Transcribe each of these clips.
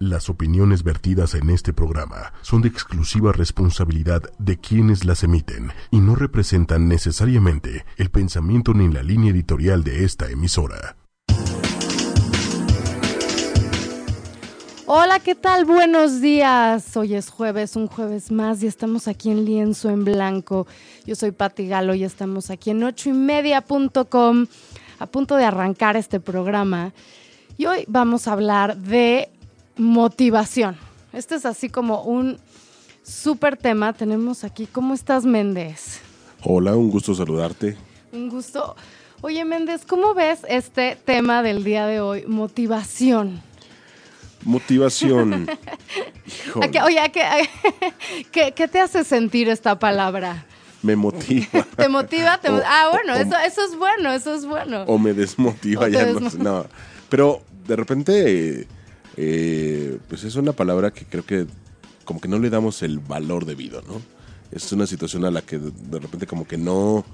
Las opiniones vertidas en este programa son de exclusiva responsabilidad de quienes las emiten y no representan necesariamente el pensamiento ni la línea editorial de esta emisora. Hola, ¿qué tal? Buenos días. Hoy es jueves, un jueves más y estamos aquí en Lienzo en Blanco. Yo soy Pati Galo y estamos aquí en ochoymedia.com a punto de arrancar este programa. Y hoy vamos a hablar de motivación. Este es así como un súper tema. Tenemos aquí, ¿cómo estás, Méndez? Hola, un gusto saludarte. Un gusto. Oye, Méndez, ¿cómo ves este tema del día de hoy? Motivación. Motivación. oye, ¿qué, ¿qué, te hace sentir esta palabra? Me motiva. ¿Te motiva? ah, bueno, eso, eso es bueno, eso es bueno. O me desmotiva, ya no, no. Pero de repente eh, pues es una palabra que creo que como que no le damos el valor debido, ¿no? Es una situación a la que de repente como que no,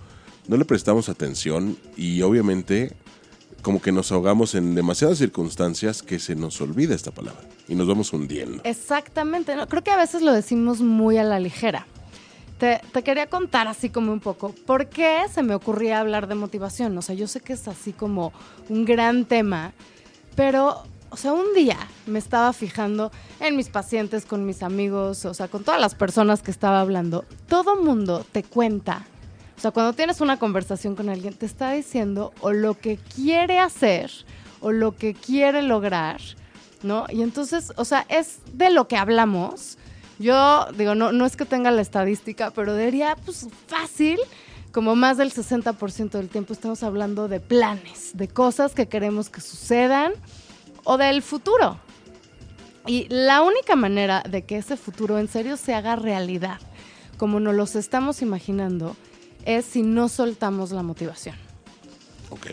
no le prestamos atención y obviamente como que nos ahogamos en demasiadas circunstancias que se nos olvida esta palabra y nos vamos hundiendo. Exactamente, creo que a veces lo decimos muy a la ligera. Te, te, quería contar así como un poco, ¿por qué se me ocurría hablar de motivación? O sea, yo sé que es así como un gran tema, pero o sea, un día me estaba fijando en mis pacientes, con mis amigos, o sea, con todas las personas que estaba hablando. Todo mundo te cuenta. O sea, cuando tienes una conversación con alguien, te está diciendo o lo que quiere hacer o lo que quiere lograr, ¿no? Y entonces, o sea, es de lo que hablamos. Yo digo, no, no es que tenga la estadística, pero diría, pues fácil, como más del 60% del tiempo estamos hablando de planes, de cosas que queremos que sucedan o del futuro. Y la única manera de que ese futuro en serio se haga realidad, como nos los estamos imaginando, es si no soltamos la motivación. Ok.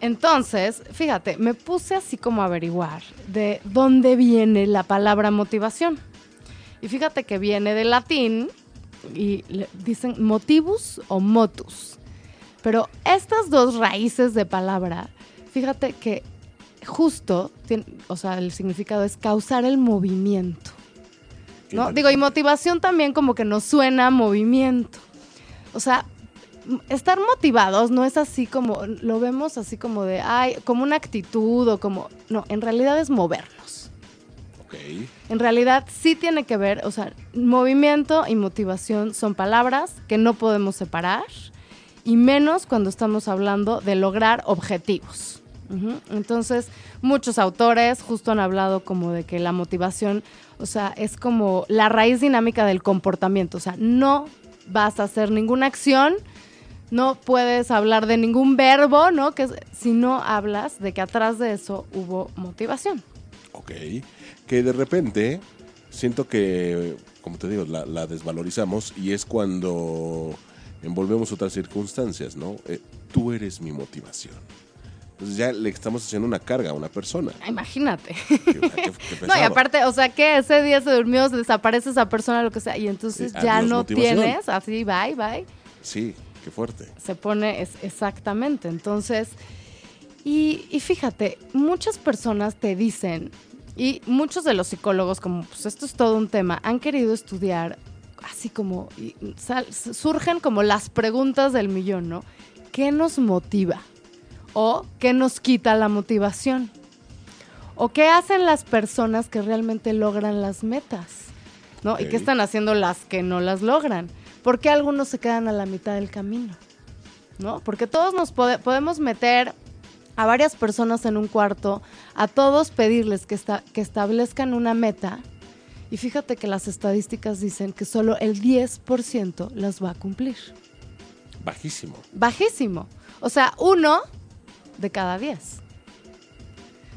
Entonces, fíjate, me puse así como a averiguar de dónde viene la palabra motivación. Y fíjate que viene del latín y dicen motivus o motus. Pero estas dos raíces de palabra, fíjate que justo, o sea, el significado es causar el movimiento. ¿no? Digo, y motivación también como que nos suena movimiento. O sea, estar motivados no es así como, lo vemos así como de, ay, como una actitud o como, no, en realidad es movernos. Ok. En realidad sí tiene que ver, o sea, movimiento y motivación son palabras que no podemos separar y menos cuando estamos hablando de lograr objetivos. Entonces, muchos autores justo han hablado como de que la motivación, o sea, es como la raíz dinámica del comportamiento, o sea, no vas a hacer ninguna acción, no puedes hablar de ningún verbo, ¿no? Que si no hablas de que atrás de eso hubo motivación. Ok, que de repente siento que, como te digo, la, desvalorizamos y es cuando envolvemos otras circunstancias, ¿no? Eh, tú eres mi motivación. Entonces ya le estamos haciendo una carga a una persona. Ah, imagínate. no, y aparte, o sea, que ese día se durmió, se desaparece esa persona, lo que sea, y entonces ya no tienes, así, bye, bye. Sí, qué fuerte. Se pone es, exactamente. Entonces, y, y fíjate, muchas personas te dicen, y muchos de los psicólogos, como pues esto es todo un tema, han querido estudiar así como, surgen como las preguntas del millón, ¿no? ¿Qué nos motiva? O qué nos quita la motivación. O qué hacen las personas que realmente logran las metas, ¿no? Y qué están haciendo las que no las logran. ¿Por qué algunos se quedan a la mitad del camino? ¿No? Porque todos nos podemos meter a varias personas en un cuarto, a todos pedirles que, que establezcan una meta. Y fíjate que las estadísticas dicen que solo el 10% las va a cumplir. Bajísimo. Bajísimo. O sea, uno de cada 10.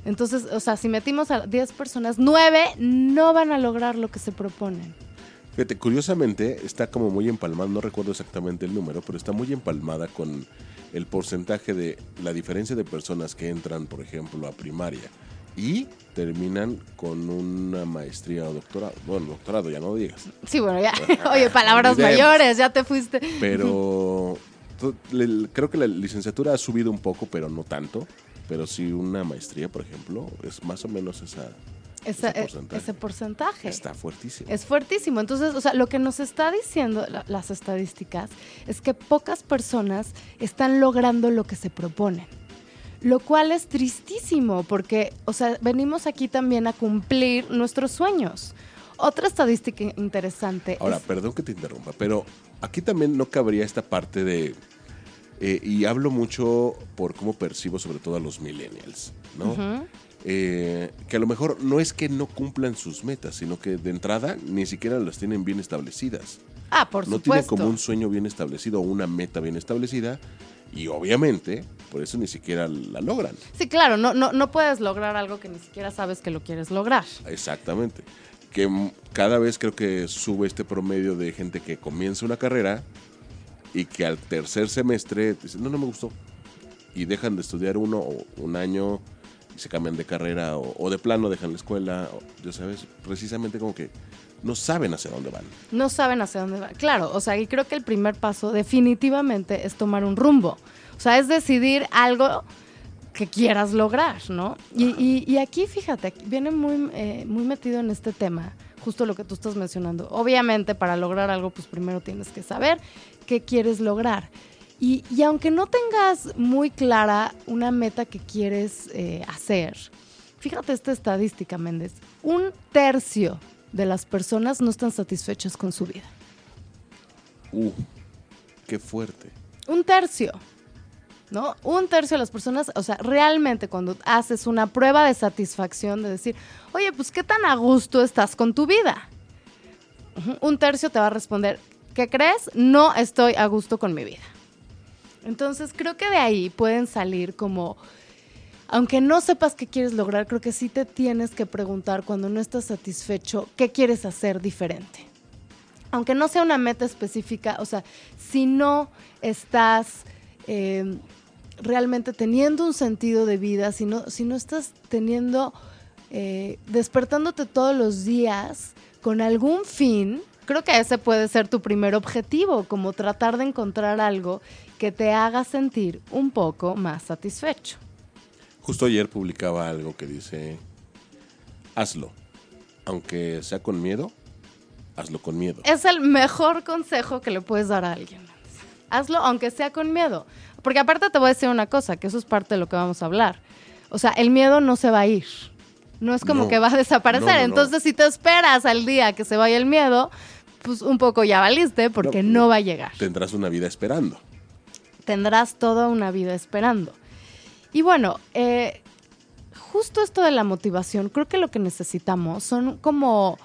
Entonces, o sea, si metimos a 10 personas, 9 no van a lograr lo que se proponen. Fíjate, curiosamente está como muy empalmada, no recuerdo exactamente el número, pero está muy empalmada con el porcentaje de la diferencia de personas que entran, por ejemplo, a primaria y terminan con una maestría o doctorado. Bueno, doctorado, ya no digas. Sí, bueno, ya. Oye, palabras mayores, ya te fuiste. Pero creo que la licenciatura ha subido un poco, pero no tanto. Pero sí una maestría, por ejemplo, es más o menos esa... ese, porcentaje. Está fuertísimo. Es fuertísimo. Entonces, o sea, lo que nos está diciendo las estadísticas es que pocas personas están logrando lo que se proponen. Lo cual es tristísimo porque, o sea, venimos aquí también a cumplir nuestros sueños. Otra estadística interesante. Ahora, perdón que te interrumpa, pero aquí también no cabría esta parte de eh, y hablo mucho por cómo percibo sobre todo a los millennials, ¿no? Eh, que a lo mejor no es que no cumplan sus metas, sino que de entrada ni siquiera las tienen bien establecidas. Ah, por supuesto. No tienen como un sueño bien establecido o una meta bien establecida y obviamente por eso ni siquiera la logran. Sí, claro, no, no, no puedes lograr algo que ni siquiera sabes que lo quieres lograr. Exactamente. Que cada vez creo que sube este promedio de gente que comienza una carrera y que al tercer semestre dicen, no, no me gustó. Y dejan de estudiar uno o un año y se cambian de carrera o, de plano dejan la escuela. ya sabes, precisamente como que no saben hacia dónde van. No saben hacia dónde van. Claro, o sea, y creo que el primer paso definitivamente es tomar un rumbo. O sea, es decidir algo que quieras lograr, ¿no? Y, aquí, fíjate, viene muy, eh, muy metido en este tema justo lo que tú estás mencionando. Obviamente, para lograr algo, pues primero tienes que saber qué quieres lograr. Y, aunque no tengas muy clara una meta que quieres eh, hacer, fíjate esta estadística, Méndez. Un tercio de las personas no están satisfechas con su vida. Uh, qué fuerte. Un tercio. Un tercio de las personas, o sea, realmente cuando haces una prueba de satisfacción de decir, oye, pues qué tan a gusto estás con tu vida. Un tercio te va a responder, ¿qué crees? No estoy a gusto con mi vida. Entonces creo que de ahí pueden salir como, aunque no sepas qué quieres lograr, creo que sí te tienes que preguntar cuando no estás satisfecho, ¿qué quieres hacer diferente? Aunque no sea una meta específica, o sea, si no estás... Eh, realmente teniendo un sentido de vida, si no, si no estás teniendo, eh, despertándote todos los días con algún fin, creo que ese puede ser tu primer objetivo, como tratar de encontrar algo que te haga sentir un poco más satisfecho. Justo ayer publicaba algo que dice, hazlo, aunque sea con miedo, hazlo con miedo. Es el mejor consejo que le puedes dar a alguien. Hazlo aunque sea con miedo. Porque aparte te voy a decir una cosa, que eso es parte de lo que vamos a hablar. O sea, el miedo no se va a ir. No es como que va a desaparecer. Entonces, si te esperas al día que se vaya el miedo, pues un poco ya valiste porque no, va a llegar. Tendrás una vida esperando. Tendrás toda una vida esperando. Y bueno, eh, justo esto de la motivación, creo que lo que necesitamos son como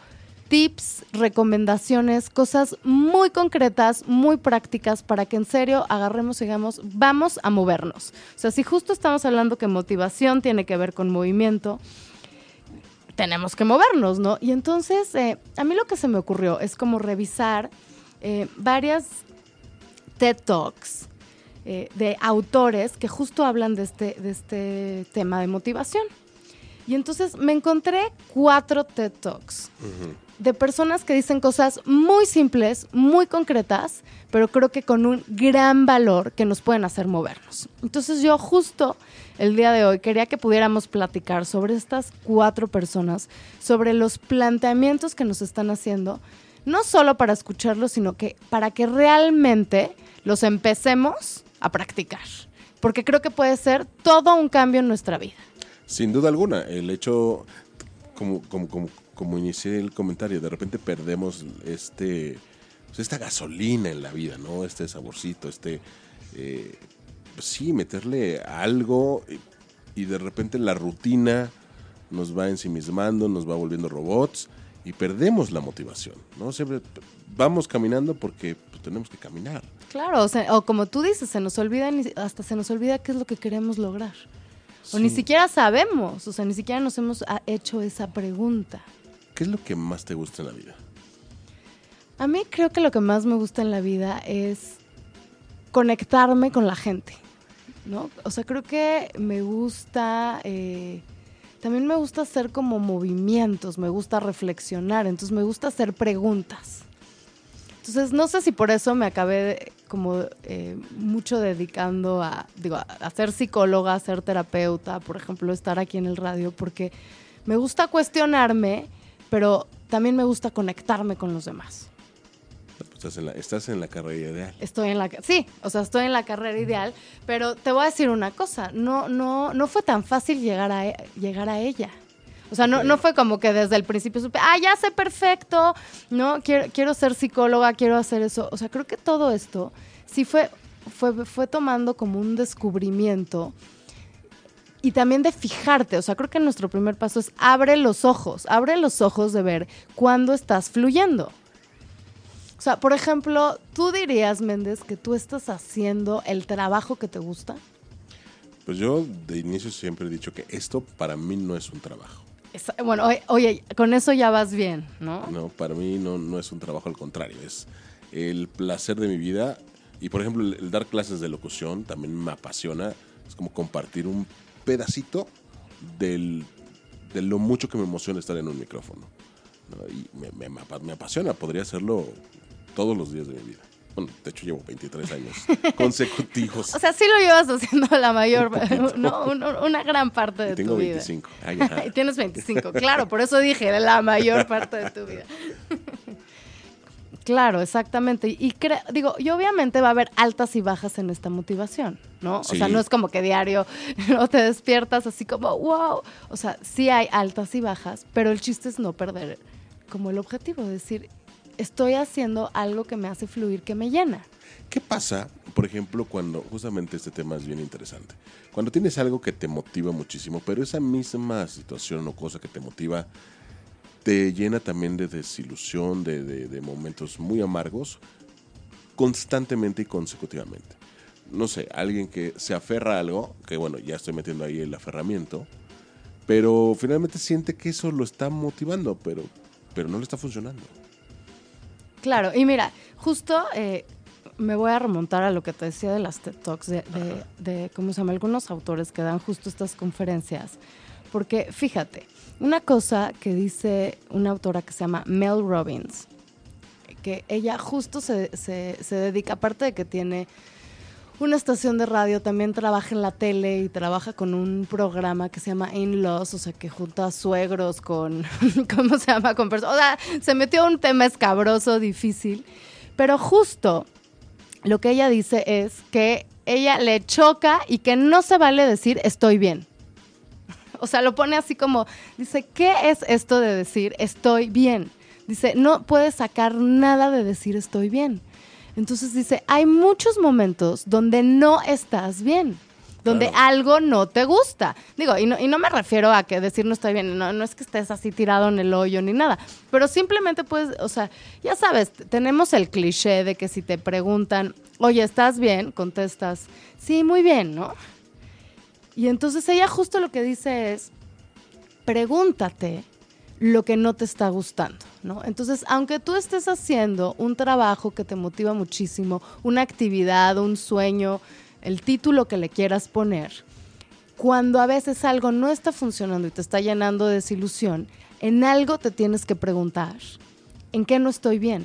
tips, recomendaciones, cosas muy concretas, muy prácticas para que en serio agarremos y digamos, vamos a movernos. O sea, si justo estamos hablando que motivación tiene que ver con movimiento, tenemos que movernos, ¿no? Y entonces, eh, a mí lo que se me ocurrió es como revisar eh, varias TED Talks eh, de autores que justo hablan de este, de este tema de motivación. Y entonces me encontré cuatro TED Talks de personas que dicen cosas muy simples, muy concretas, pero creo que con un gran valor que nos pueden hacer movernos. Entonces yo justo el día de hoy quería que pudiéramos platicar sobre estas cuatro personas, sobre los planteamientos que nos están haciendo, no solo para escucharlos, sino que para que realmente los empecemos a practicar. Porque creo que puede ser todo un cambio en nuestra vida. Sin duda alguna, el hecho, como, como, como, como inicié el comentario, de repente perdemos este, pues, esta gasolina en la vida, ¿no? Este saborcito, este, eh, pues sí, meterle algo y, de repente la rutina nos va ensimismando, nos va volviendo robots y perdemos la motivación, ¿no? Siempre vamos caminando porque pues, tenemos que caminar. Claro, o, sea, o como tú dices, se nos olvida, hasta se nos olvida qué es lo que queremos lograr. O ni siquiera sabemos, o sea, ni siquiera nos hemos ah, hecho esa pregunta. ¿Qué es lo que más te gusta en la vida? A mí creo que lo que más me gusta en la vida es conectarme con la gente, ¿no? O sea, creo que me gusta, eh, también me gusta hacer como movimientos, me gusta reflexionar, entonces me gusta hacer preguntas. Entonces, no sé si por eso me acabé como eh, mucho dedicando a, digo, a ser psicóloga, a ser terapeuta, por ejemplo, estar aquí en el radio, porque Me gusta cuestionarme, pero también me gusta conectarme con los demás. Estás en, la, estás en la carrera ideal. Estoy en la sí, o sea, estoy en la carrera ideal, pero te voy a decir una cosa, no no no fue tan fácil llegar a llegar a ella. O sea, no, no fue como que desde el principio supe, ah, ya sé perfecto, no, quiero, quiero ser psicóloga, quiero hacer eso. O sea, creo que todo esto sí fue, fue, fue tomando como un descubrimiento y también de fijarte. O sea, creo que nuestro primer paso es abre los ojos, abre los ojos de ver cuándo estás fluyendo. O sea, por ejemplo, ¿tú dirías, Méndez, que tú estás haciendo el trabajo que te gusta? Pues yo de inicio siempre he dicho que esto para mí no es un trabajo. Bueno, oye, con eso ya vas bien, ¿no? No, para mí no, no es un trabajo, al contrario, es el placer de mi vida. Y por ejemplo, el, dar clases de locución también me apasiona. Es como compartir un pedacito del, de lo mucho que me emociona estar en un micrófono. Y me, me, me apasiona, podría hacerlo todos los días de mi vida. Bueno, de hecho llevo 23 años consecutivos. o sea, sí lo llevas haciendo la mayor, no, una gran parte de tu vida. 25. y tienes 25, claro, por eso dije la mayor parte de tu vida. Claro, exactamente. Y digo, y obviamente va a haber altas y bajas en esta motivación, ¿no? O sea, no es como que diario no te despiertas así como, wow. O sea, sí hay altas y bajas, pero el chiste es no perder como el objetivo, decir, estoy haciendo algo que me hace fluir, que me llena. ¿Qué pasa, por ejemplo, cuando justamente este tema es bien interesante? Cuando tienes algo que te motiva muchísimo, pero esa misma situación o cosa que te motiva te llena también de desilusión, de, de momentos muy amargos, constantemente y consecutivamente. No sé, alguien que se aferra a algo, que bueno, ya estoy metiendo ahí el aferramiento, pero finalmente siente que eso lo está motivando, pero, pero no le está funcionando. Claro, y mira, justo eh, me voy a remontar a lo que te decía de las TED Talks, de, de, ¿cómo se llama? Algunos autores que dan justo estas conferencias. Porque fíjate, una cosa que dice una autora que se llama Mel Robbins, que ella justo se, se, se dedica, aparte de que tiene una estación de radio, también trabaja en la tele y trabaja con un programa que se llama In-Laws, o sea, que junta suegros con, ¿cómo se llama? Con personas. O sea, se metió a un tema escabroso, difícil. Pero justo lo que ella dice es que ella le choca y que no se vale decir estoy bien. O sea, lo pone así como, dice, ¿qué es esto de decir estoy bien? Dice, no puedes sacar nada de decir estoy bien. Entonces dice, hay muchos momentos donde no estás bien, donde algo no te gusta. Digo, y no, y no me refiero a que decir no estoy bien, no, no es que estés así tirado en el hoyo ni nada, pero simplemente puedes, o sea, ya sabes, tenemos el cliché de que si te preguntan, oye, ¿estás bien? Contestas, sí, muy bien, ¿no? Y entonces ella justo lo que dice es, pregúntate lo que no te está gustando, ¿no? Entonces, aunque tú estés haciendo un trabajo que te motiva muchísimo, una actividad, un sueño, el título que le quieras poner, cuando a veces algo no está funcionando y te está llenando de desilusión, en algo te tienes que preguntar, ¿en qué no estoy bien?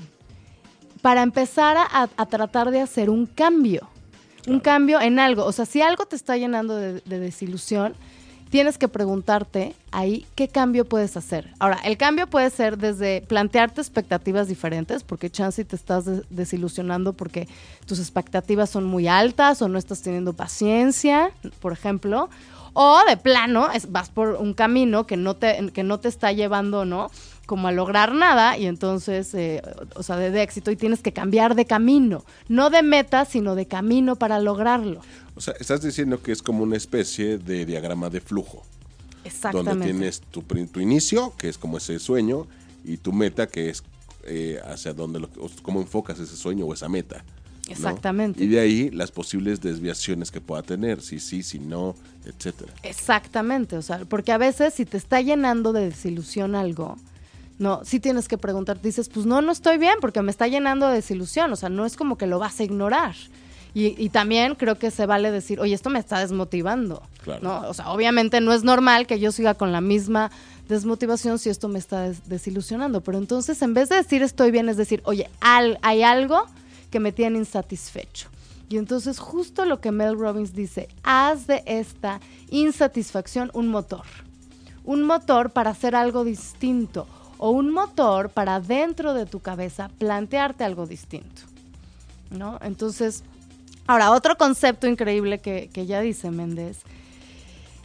Para empezar a, tratar de hacer un cambio, un cambio en algo. O sea, si algo te está llenando de desilusión, tienes que preguntarte ahí qué cambio puedes hacer. Ahora, el cambio puede ser desde plantearte expectativas diferentes, porque chance te estás desilusionando porque tus expectativas son muy altas o no estás teniendo paciencia, por ejemplo. O de plano, vas por un camino que no te, que no te está llevando, ¿no? Como a lograr nada y entonces, eh, o sea, de, éxito y tienes que cambiar de camino, no de meta, sino de camino para lograrlo. O sea, estás diciendo que es como una especie de diagrama de flujo. Exactamente. Donde tienes tu, tu inicio, que es como ese sueño, y tu meta, que es eh, hacia dónde, lo, cómo enfocas ese sueño o esa meta. Exactamente. Y de ahí las posibles desviaciones que pueda tener, si sí, si no, etcétera. Exactamente, o sea, porque a veces si te está llenando de desilusión algo, no, sí tienes que preguntar, dices, pues no, no estoy bien porque me está llenando de desilusión, o sea, no es como que lo vas a ignorar. Y, también creo que se vale decir, oye, esto me está desmotivando. ¿no? O sea, obviamente no es normal que yo siga con la misma desmotivación si esto me está desilusionando. Pero entonces, en vez de decir estoy bien, es decir, oye, hay algo que me tiene insatisfecho. Y entonces, justo lo que Mel Robbins dice, haz de esta insatisfacción un motor. un motor para hacer algo distinto o un motor para dentro de tu cabeza plantearte algo distinto. ¿No? Entonces, ahora, otro concepto increíble que, que ya dice Méndez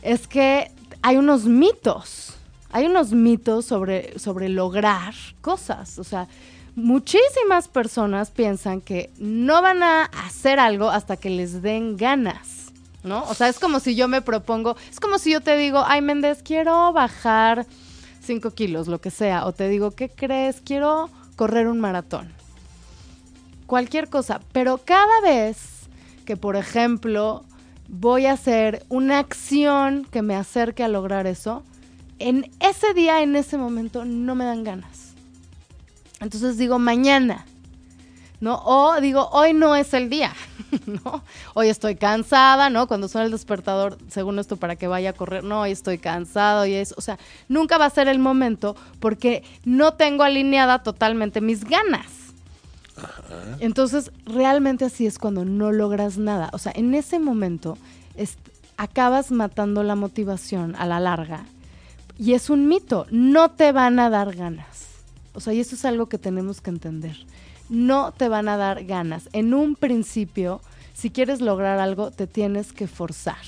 es que hay unos mitos, hay unos mitos sobre, sobre lograr cosas. O sea, muchísimas personas piensan que no van a hacer algo hasta que les den ganas. ¿No? O sea, es como si yo me propongo, es como si yo te digo, ay Méndez, quiero bajar 5 kilos, lo que sea, o te digo, ¿qué crees? Quiero correr un maratón. Cualquier cosa, pero cada vez que, por ejemplo, voy a hacer una acción que me acerque a lograr eso, en ese día, en ese momento, no me dan ganas. Entonces digo, mañana. ¿No? O digo, hoy no es el día, ¿no? Hoy estoy cansada, ¿no? Cuando suena el despertador, según esto, para que vaya a correr, no, hoy estoy cansado y eso, o sea, nunca va a ser el momento porque no tengo alineada totalmente mis ganas. Entonces, realmente así es cuando no logras nada. O sea, en ese momento acabas matando la motivación a la larga. Y es un mito, no te van a dar ganas. O sea, y eso es algo que tenemos que entender no te van a dar ganas. En un principio, si quieres lograr algo, te tienes que forzar.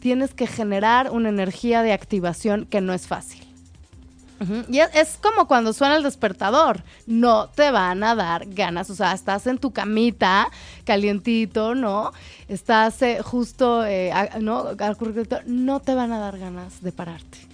Tienes que generar una energía de activación que no es fácil. Y es, como cuando suena el despertador. No te van a dar ganas. O sea, estás en tu camita, calientito, ¿no? Estás eh, justo, eh, ¿no? No te van a dar ganas de pararte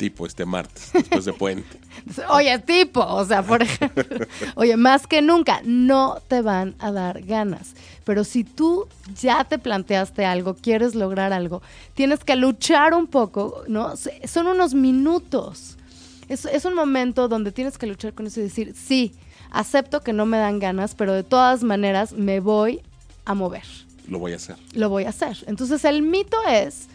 tipo este martes, después de puente. Oye, tipo, o sea, por ejemplo, oye, más que nunca, no te van a dar ganas. Pero si tú ya te planteaste algo, quieres lograr algo, tienes que luchar un poco, ¿no? Son unos minutos. Es, es un momento donde tienes que luchar con eso y decir, sí, acepto que no me dan ganas, pero de todas maneras me voy a mover. Lo voy a hacer. Lo voy a hacer. Entonces el mito es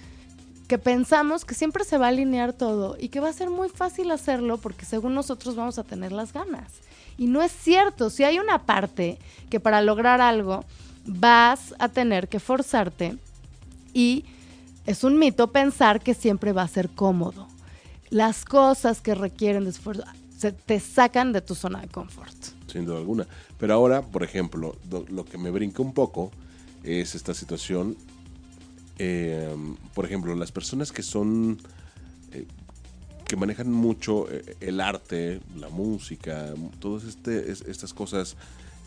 que pensamos que siempre se va a alinear todo y que va a ser muy fácil hacerlo porque según nosotros vamos a tener las ganas. Y no es cierto, si hay una parte que para lograr algo vas a tener que forzarte y es un mito pensar que siempre va a ser cómodo. Las cosas que requieren de esfuerzo se te sacan de tu zona de confort. Sin duda alguna. Pero ahora, por ejemplo, lo que me brinca un poco es esta situación eh, por ejemplo, las personas que son, eh, que manejan mucho eh, el arte, la música, todas este, estas cosas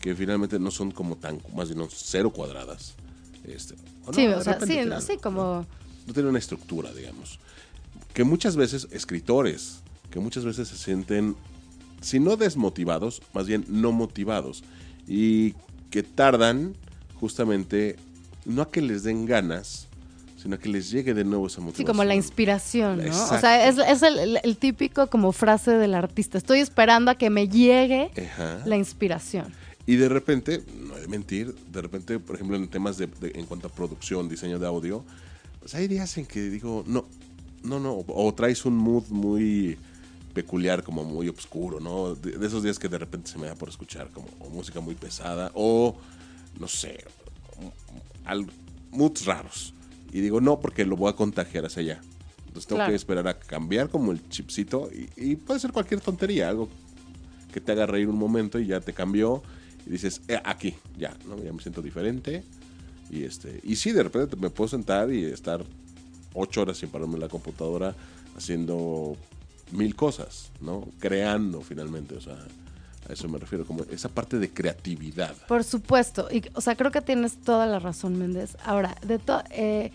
que finalmente no son como tan, más bien cero cuadradas. Este, sí, o sea, sí, sí, como... No tiene una estructura, digamos. Que muchas veces, escritores, que muchas veces se sienten, si no desmotivados, más bien no motivados. Y que tardan justamente, no a que les den ganas, sino que les llegue de nuevo esa motivación. Sí, como la inspiración, ¿no? O sea, es, el, típico como frase del artista. Estoy esperando a que me llegue la inspiración. Y de repente, no hay de mentir, de repente, por ejemplo, en temas de, en cuanto a producción, diseño de audio, pues hay días en que digo, no, no, no, o traes un mood muy peculiar, como muy oscuro, ¿no? De, esos días que de repente se me da por escuchar como música muy pesada, o no sé, moods raros. Y digo, no, porque lo voy a contagiar hacia allá. Entonces tengo que esperar a cambiar como el chipcito y, puede ser cualquier tontería, algo que te haga reír un momento y ya te cambió y dices, eh, aquí, ya, ¿no? Ya me siento diferente. Y este, y sí, de repente me puedo sentar y estar ocho horas sin pararme en la computadora haciendo mil cosas, ¿no? Creando finalmente, o sea, a eso me refiero, como esa parte de creatividad. Por supuesto, y, o sea, creo que tienes toda la razón, Méndez. Ahora, de todo, eh,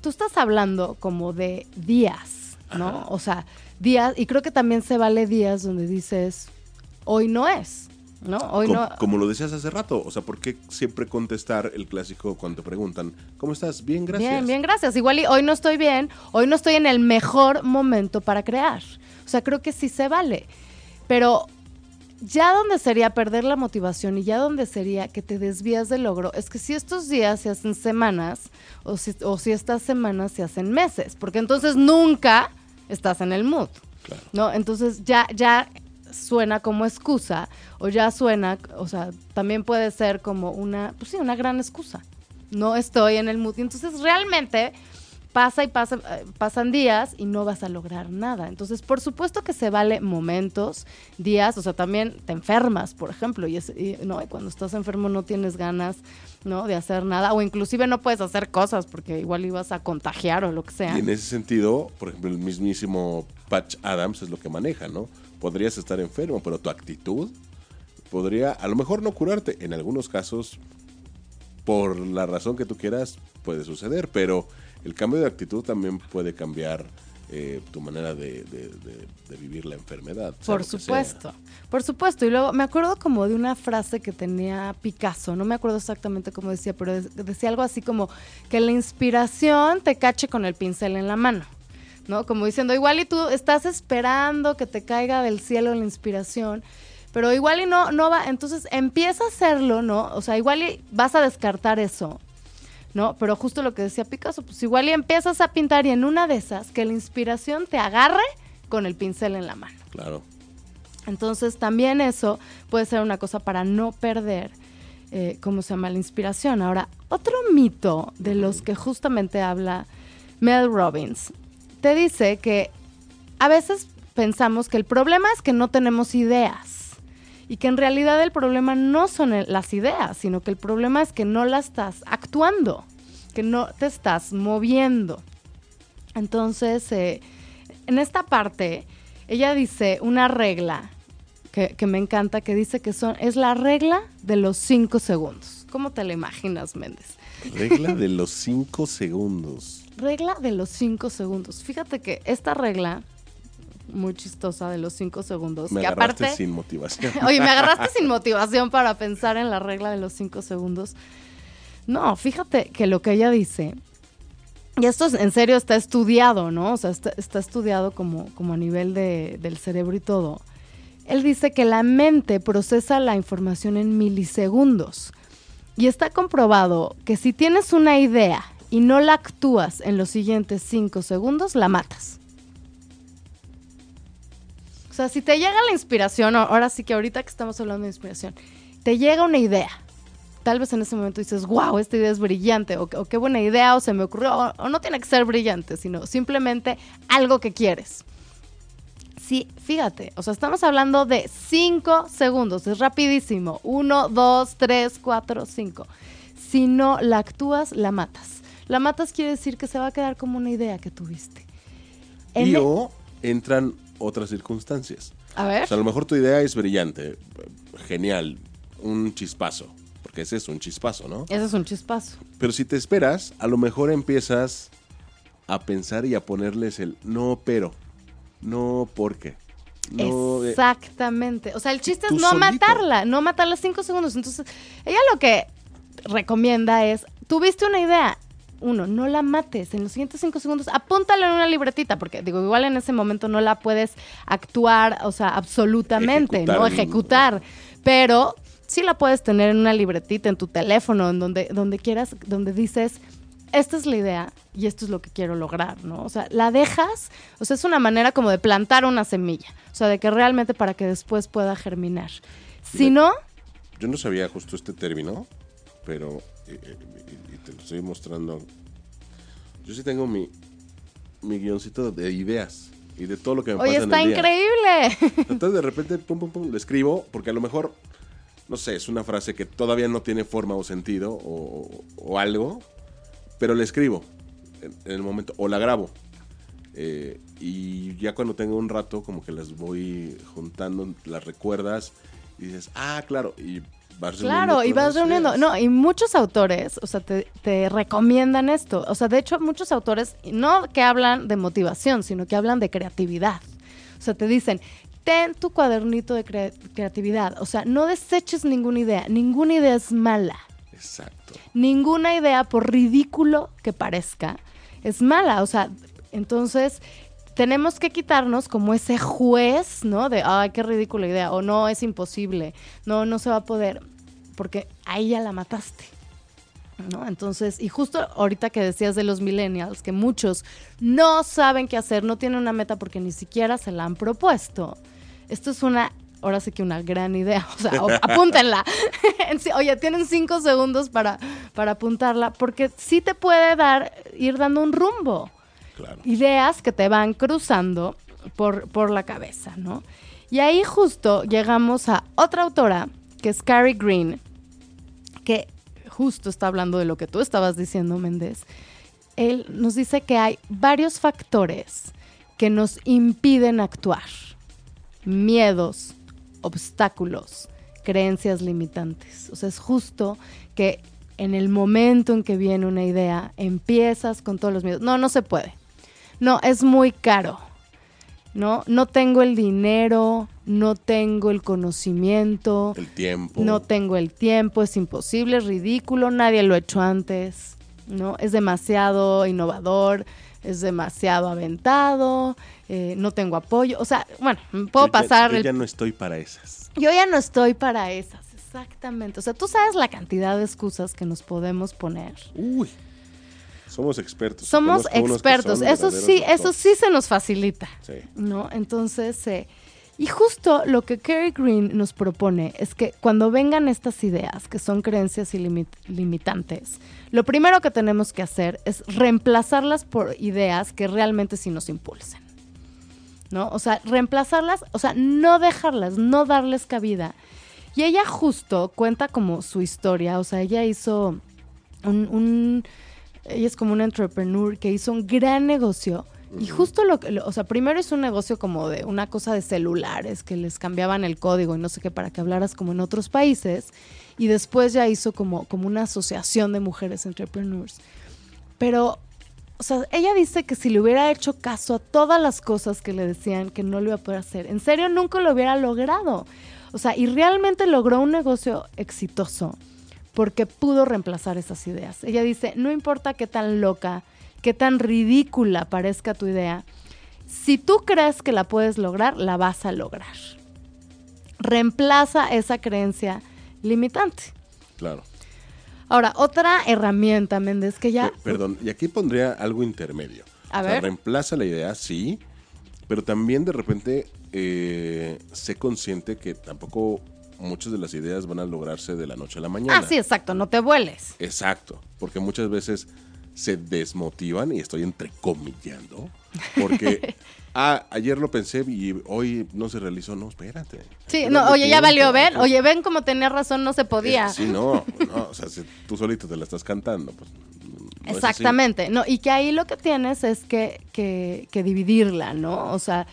tú estás hablando como de días, ¿no? O sea, días, y creo que también se vale días donde dices, hoy no es. ¿No? Hoy como, no. como lo decías hace rato, o sea, ¿por qué siempre contestar el clásico cuando te preguntan, ¿cómo estás? Bien, gracias. Bien, bien, gracias. Igual y hoy no estoy bien, hoy no estoy en el mejor momento para crear. O sea, creo que sí se vale. Pero ya donde sería perder la motivación y ya donde sería que te desvías del logro, es que si estos días se hacen semanas o si, o si estas semanas se hacen meses, porque entonces nunca estás en el mood. ¿No? Entonces ya, ya suena como excusa o ya suena, o sea, también puede ser como una, pues sí, una gran excusa. No estoy en el mood. Y entonces realmente pasa y pasa, eh, pasan días y no vas a lograr nada. Entonces, por supuesto que se vale momentos, días, o sea, también te enfermas, por ejemplo, y, ¿no? y cuando estás enfermo no tienes ganas ¿no? de hacer nada, o inclusive no puedes hacer cosas porque igual ibas a contagiar o lo que sea. Y en ese sentido, por ejemplo, el mismísimo Patch Adams es lo que maneja, ¿no? Podrías estar enfermo, pero tu actitud podría a lo mejor no curarte. En algunos casos, por la razón que tú quieras, puede suceder, pero el cambio de actitud también puede cambiar eh, tu manera de, vivir la enfermedad. Por supuesto, por supuesto. Y luego me acuerdo como de una frase que tenía Picasso, no me acuerdo exactamente cómo decía, pero decía algo así como que la inspiración te cache con el pincel en la mano. ¿No? Como diciendo, igual y tú estás esperando que te caiga del cielo la inspiración, pero igual y no, no va, entonces empieza a hacerlo, ¿no? O sea, igual y vas a descartar eso ¿no? Pero justo lo que decía Picasso, pues igual y empiezas a pintar y en una de esas que la inspiración te agarre con el pincel en la mano. Claro. Entonces también eso puede ser una cosa para no perder, eh, ¿cómo se llama? La inspiración. Ahora, otro mito de los que justamente habla Mel Robbins, te dice que a veces pensamos que el problema es que no tenemos ideas y que en realidad el problema no son las ideas, sino que el problema es que no las estás actuando, que no te estás moviendo. Entonces, eh, en esta parte, ella dice una regla que, me encanta, que dice que son, es la regla de los cinco segundos. ¿Cómo te la imaginas, Méndez? Regla de los cinco segundos. Regla de los cinco segundos. Fíjate que esta regla muy chistosa de los cinco segundos. Me agarraste sin motivación. Oye, me agarraste sin motivación para pensar en la regla de los cinco segundos. No, fíjate que lo que ella dice, y esto en serio está estudiado, ¿no? O sea, está, estudiado como, como a nivel de, del cerebro y todo. Él dice que la mente procesa la información en milisegundos. Y está comprobado que si tienes una idea y no la actúas en los siguientes cinco segundos, la matas. O sea, si te llega la inspiración, ahora sí que ahorita que estamos hablando de inspiración, te llega una idea. Tal vez en ese momento dices, wow, esta idea es brillante, o, qué buena idea, o se me ocurrió, o, no tiene que ser brillante, sino simplemente algo que quieres. Sí, fíjate, o sea, estamos hablando de cinco segundos, es rapidísimo. Uno, dos, tres, cuatro, cinco. Si no la actúas, la matas. La matas quiere decir que se va a quedar como una idea que tuviste. y o entran otras circunstancias. A ver. O sea, a lo mejor tu idea es brillante, genial, un chispazo, porque ese es un chispazo, ¿no? Ese es un chispazo. Pero si te esperas, a lo mejor empiezas a pensar y a ponerles el no, pero, no, porque. No, Exactamente. O sea, el chiste es no matarla, no matarla cinco segundos. Entonces, ella lo que recomienda es, tuviste una idea, uno, no la mates. En los siguientes cinco segundos, apúntala en una libretita, porque digo, igual en ese momento no la puedes actuar, o sea, absolutamente, ¿no? Ejecutar. Pero sí la puedes tener en una libretita, en tu teléfono, en donde, donde quieras, donde dices, esta es la idea y esto es lo que quiero lograr, ¿no? O sea, la dejas, o sea, es una manera como de plantar una semilla, o sea, de que realmente para que después pueda germinar. Si no... Yo no sabía justo este término, pero eh, eh, te lo estoy mostrando. Yo sí tengo mi, mi guioncito de ideas y de todo lo que me Oye, pasa está en el increíble. Entonces de repente, pum, pum, pum, le escribo, porque a lo mejor, no sé, es una frase que todavía no tiene forma o sentido o, algo, pero le escribo en, el momento, o la grabo. Eh, y ya cuando tengo un rato, como que las voy juntando, las recuerdas y dices, ah, claro, y Claro, y vas reuniendo. No, y muchos autores, o sea, te, recomiendan esto. O sea, de hecho, muchos autores, no que hablan de motivación, sino que hablan de creatividad. O sea, te dicen, ten tu cuadernito de creatividad. O sea, no deseches ninguna idea. Ninguna idea es mala. Exacto. Ninguna idea, por ridículo que parezca, es mala. O sea, entonces tenemos que quitarnos como ese juez, ¿no? De, ay, qué ridícula idea, o no, es imposible, no, no se va a poder, porque ahí ya la mataste. ¿No? Entonces, y justo ahorita que decías de los millennials, que muchos no saben qué hacer, no tienen una meta porque ni siquiera se la han propuesto. Esto es una, ahora sí que una gran idea, o sea, apúntenla. Oye, tienen cinco segundos para, para apuntarla, porque sí te puede dar, ir dando un rumbo. Ideas que te van cruzando por, por la cabeza, ¿no? Y ahí justo llegamos a otra autora, que es Carrie Green, que justo está hablando de lo que tú estabas diciendo, Méndez. Él nos dice que hay varios factores que nos impiden actuar. Miedos, obstáculos, creencias limitantes. O sea, es justo que en el momento en que viene una idea, empiezas con todos los miedos. No, no se puede. No, es muy caro. No, no tengo el dinero, no tengo el conocimiento, El tiempo. no tengo el tiempo, es imposible, es ridículo, nadie lo ha hecho antes, ¿no? Es demasiado innovador, es demasiado aventado, eh, no tengo apoyo, o sea, bueno, puedo Yo ya- pasar yo el ya no estoy para esas. yo ya no estoy para esas, exactamente. O sea, tú sabes la cantidad de excusas que nos podemos poner. Uy. Somos expertos. Somos expertos, eso sí, eso doctores. sí se nos facilita, Sí. ¿no? Entonces, eh, y justo lo que Kerry Green nos propone es que cuando vengan estas ideas, que son creencias ilimi- limitantes, lo primero que tenemos que hacer es reemplazarlas por ideas que realmente sí nos impulsen. ¿No? O sea, reemplazarlas, o sea, no dejarlas, no darles cabida. Y ella justo cuenta como su historia, o sea, ella hizo un, un- ella es como una entrepreneur que hizo un gran negocio y justo lo que, o sea, primero hizo un negocio como de una cosa de celulares que les cambiaban el código y no sé qué para que hablaras como en otros países y después ya hizo como, como una asociación de mujeres entrepreneurs. Pero, o sea, ella dice que si le hubiera hecho caso a todas las cosas que le decían que no lo iba a poder hacer, en serio nunca lo hubiera logrado. O sea, y realmente logró un negocio exitoso porque pudo reemplazar esas ideas. Ella dice, no importa qué tan loca, qué tan ridícula parezca tu idea, si tú crees que la puedes lograr, la vas a lograr. Reemplaza esa creencia limitante. Claro. Ahora, otra herramienta, Méndez, que ya... Per- perdón, y aquí pondría algo intermedio. A O sea, ver. reemplaza la idea, sí, pero también de repente eh, sé consciente que tampoco muchas de las ideas van a lograrse de la noche a la mañana. Ah, sí, exacto, no te vueles. Exacto, porque muchas veces se desmotivan, y estoy entrecomillando, porque, ah, ayer lo pensé y hoy no se realizó, no, espérate. Sí, no, oye, ya valió, que- Oye, ven como tenía razón, no se podía. Eh, sí, no, no, o sea, si tú solito te la estás cantando, pues. no es. Exactamente, no, y que ahí lo que tienes es que, que, que dividirla, ¿no? O sea,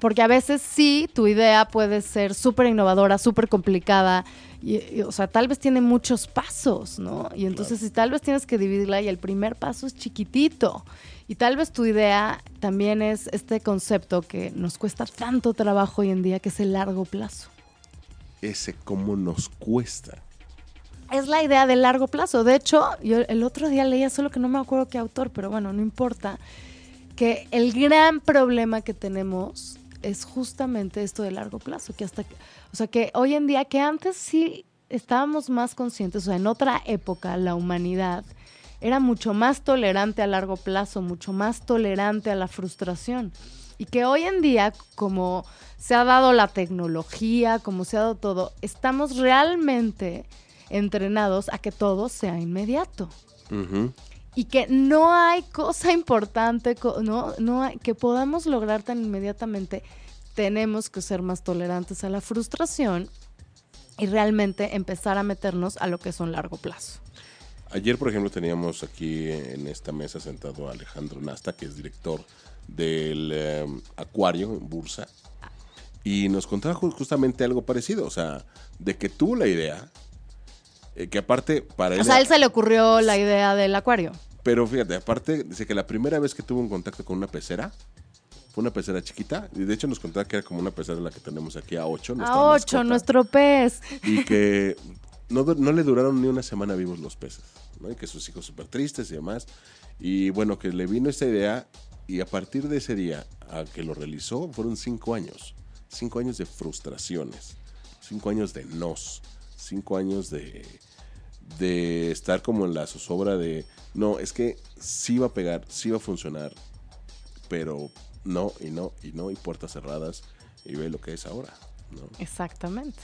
porque a veces sí, tu idea puede ser súper innovadora, súper complicada, y, y, o sea, tal vez tiene muchos pasos, ¿no? Y entonces si tal vez tienes que dividirla y el primer paso es chiquitito, y tal vez tu idea también es este concepto que nos cuesta tanto trabajo hoy en día, que es el largo plazo. Ese cómo nos cuesta. Es la idea de largo plazo. De hecho, yo el otro día leía, solo que no me acuerdo qué autor, pero bueno, no importa, que el gran problema que tenemos es justamente esto de largo plazo, que hasta, o sea, que hoy en día, que antes sí estábamos más conscientes, o sea, en otra época la humanidad era mucho más tolerante a largo plazo, mucho más tolerante a la frustración. Y que hoy en día, como se ha dado la tecnología, como se ha dado todo, estamos realmente entrenados a que todo sea inmediato. Y que no hay cosa importante, no, que podamos lograr tan inmediatamente. Tenemos que ser más tolerantes a la frustración y realmente empezar a meternos a lo que es un largo plazo. Ayer, por ejemplo, teníamos aquí en esta mesa sentado a Alejandro Nasta, que es director del eh, Acuario en Bursa, y nos contaba ju- justamente algo parecido, o sea, de que tuvo la idea, eh, que aparte para él... O sea, a él se le ocurrió la idea del acuario. Pero fíjate, aparte, dice que la primera vez que tuvo un contacto con una pecera, fue una pecera chiquita, y de hecho nos contaba que era como una pecera la que tenemos aquí a 8. A ocho, nuestro pez. Y que no, no le duraron ni una semana vivos los peces, ¿no? Y que sus hijos súper tristes y demás. Y bueno, que le vino esta idea y a partir de ese día a que lo realizó fueron cinco años. Cinco años de frustraciones, cinco años de nos, cinco años de, de estar como en la zozobra de, no, es que sí va a pegar, sí va a funcionar, pero no y no y no y puertas cerradas y ve lo que es ahora, ¿no? Exactamente.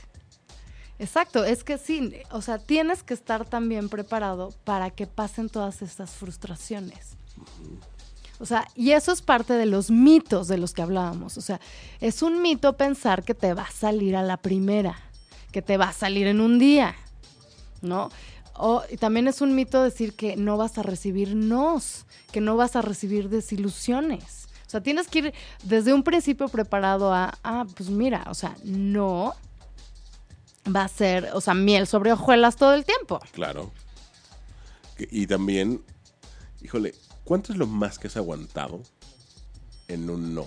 Exacto, es que sí, o sea, tienes que estar también preparado para que pasen todas estas frustraciones. O sea, y eso es parte de los mitos de los que hablábamos. O sea, es un mito pensar que te va a salir a la primera, que te va a salir en un día, ¿no? O y también es un mito decir que no vas a recibir nos, que no vas a recibir desilusiones. O sea, tienes que ir desde un principio preparado a, ah, pues mira, o sea, no va a ser, o sea, miel sobre hojuelas todo el tiempo. Claro. Y también, híjole, ¿cuánto es lo más que has aguantado en un no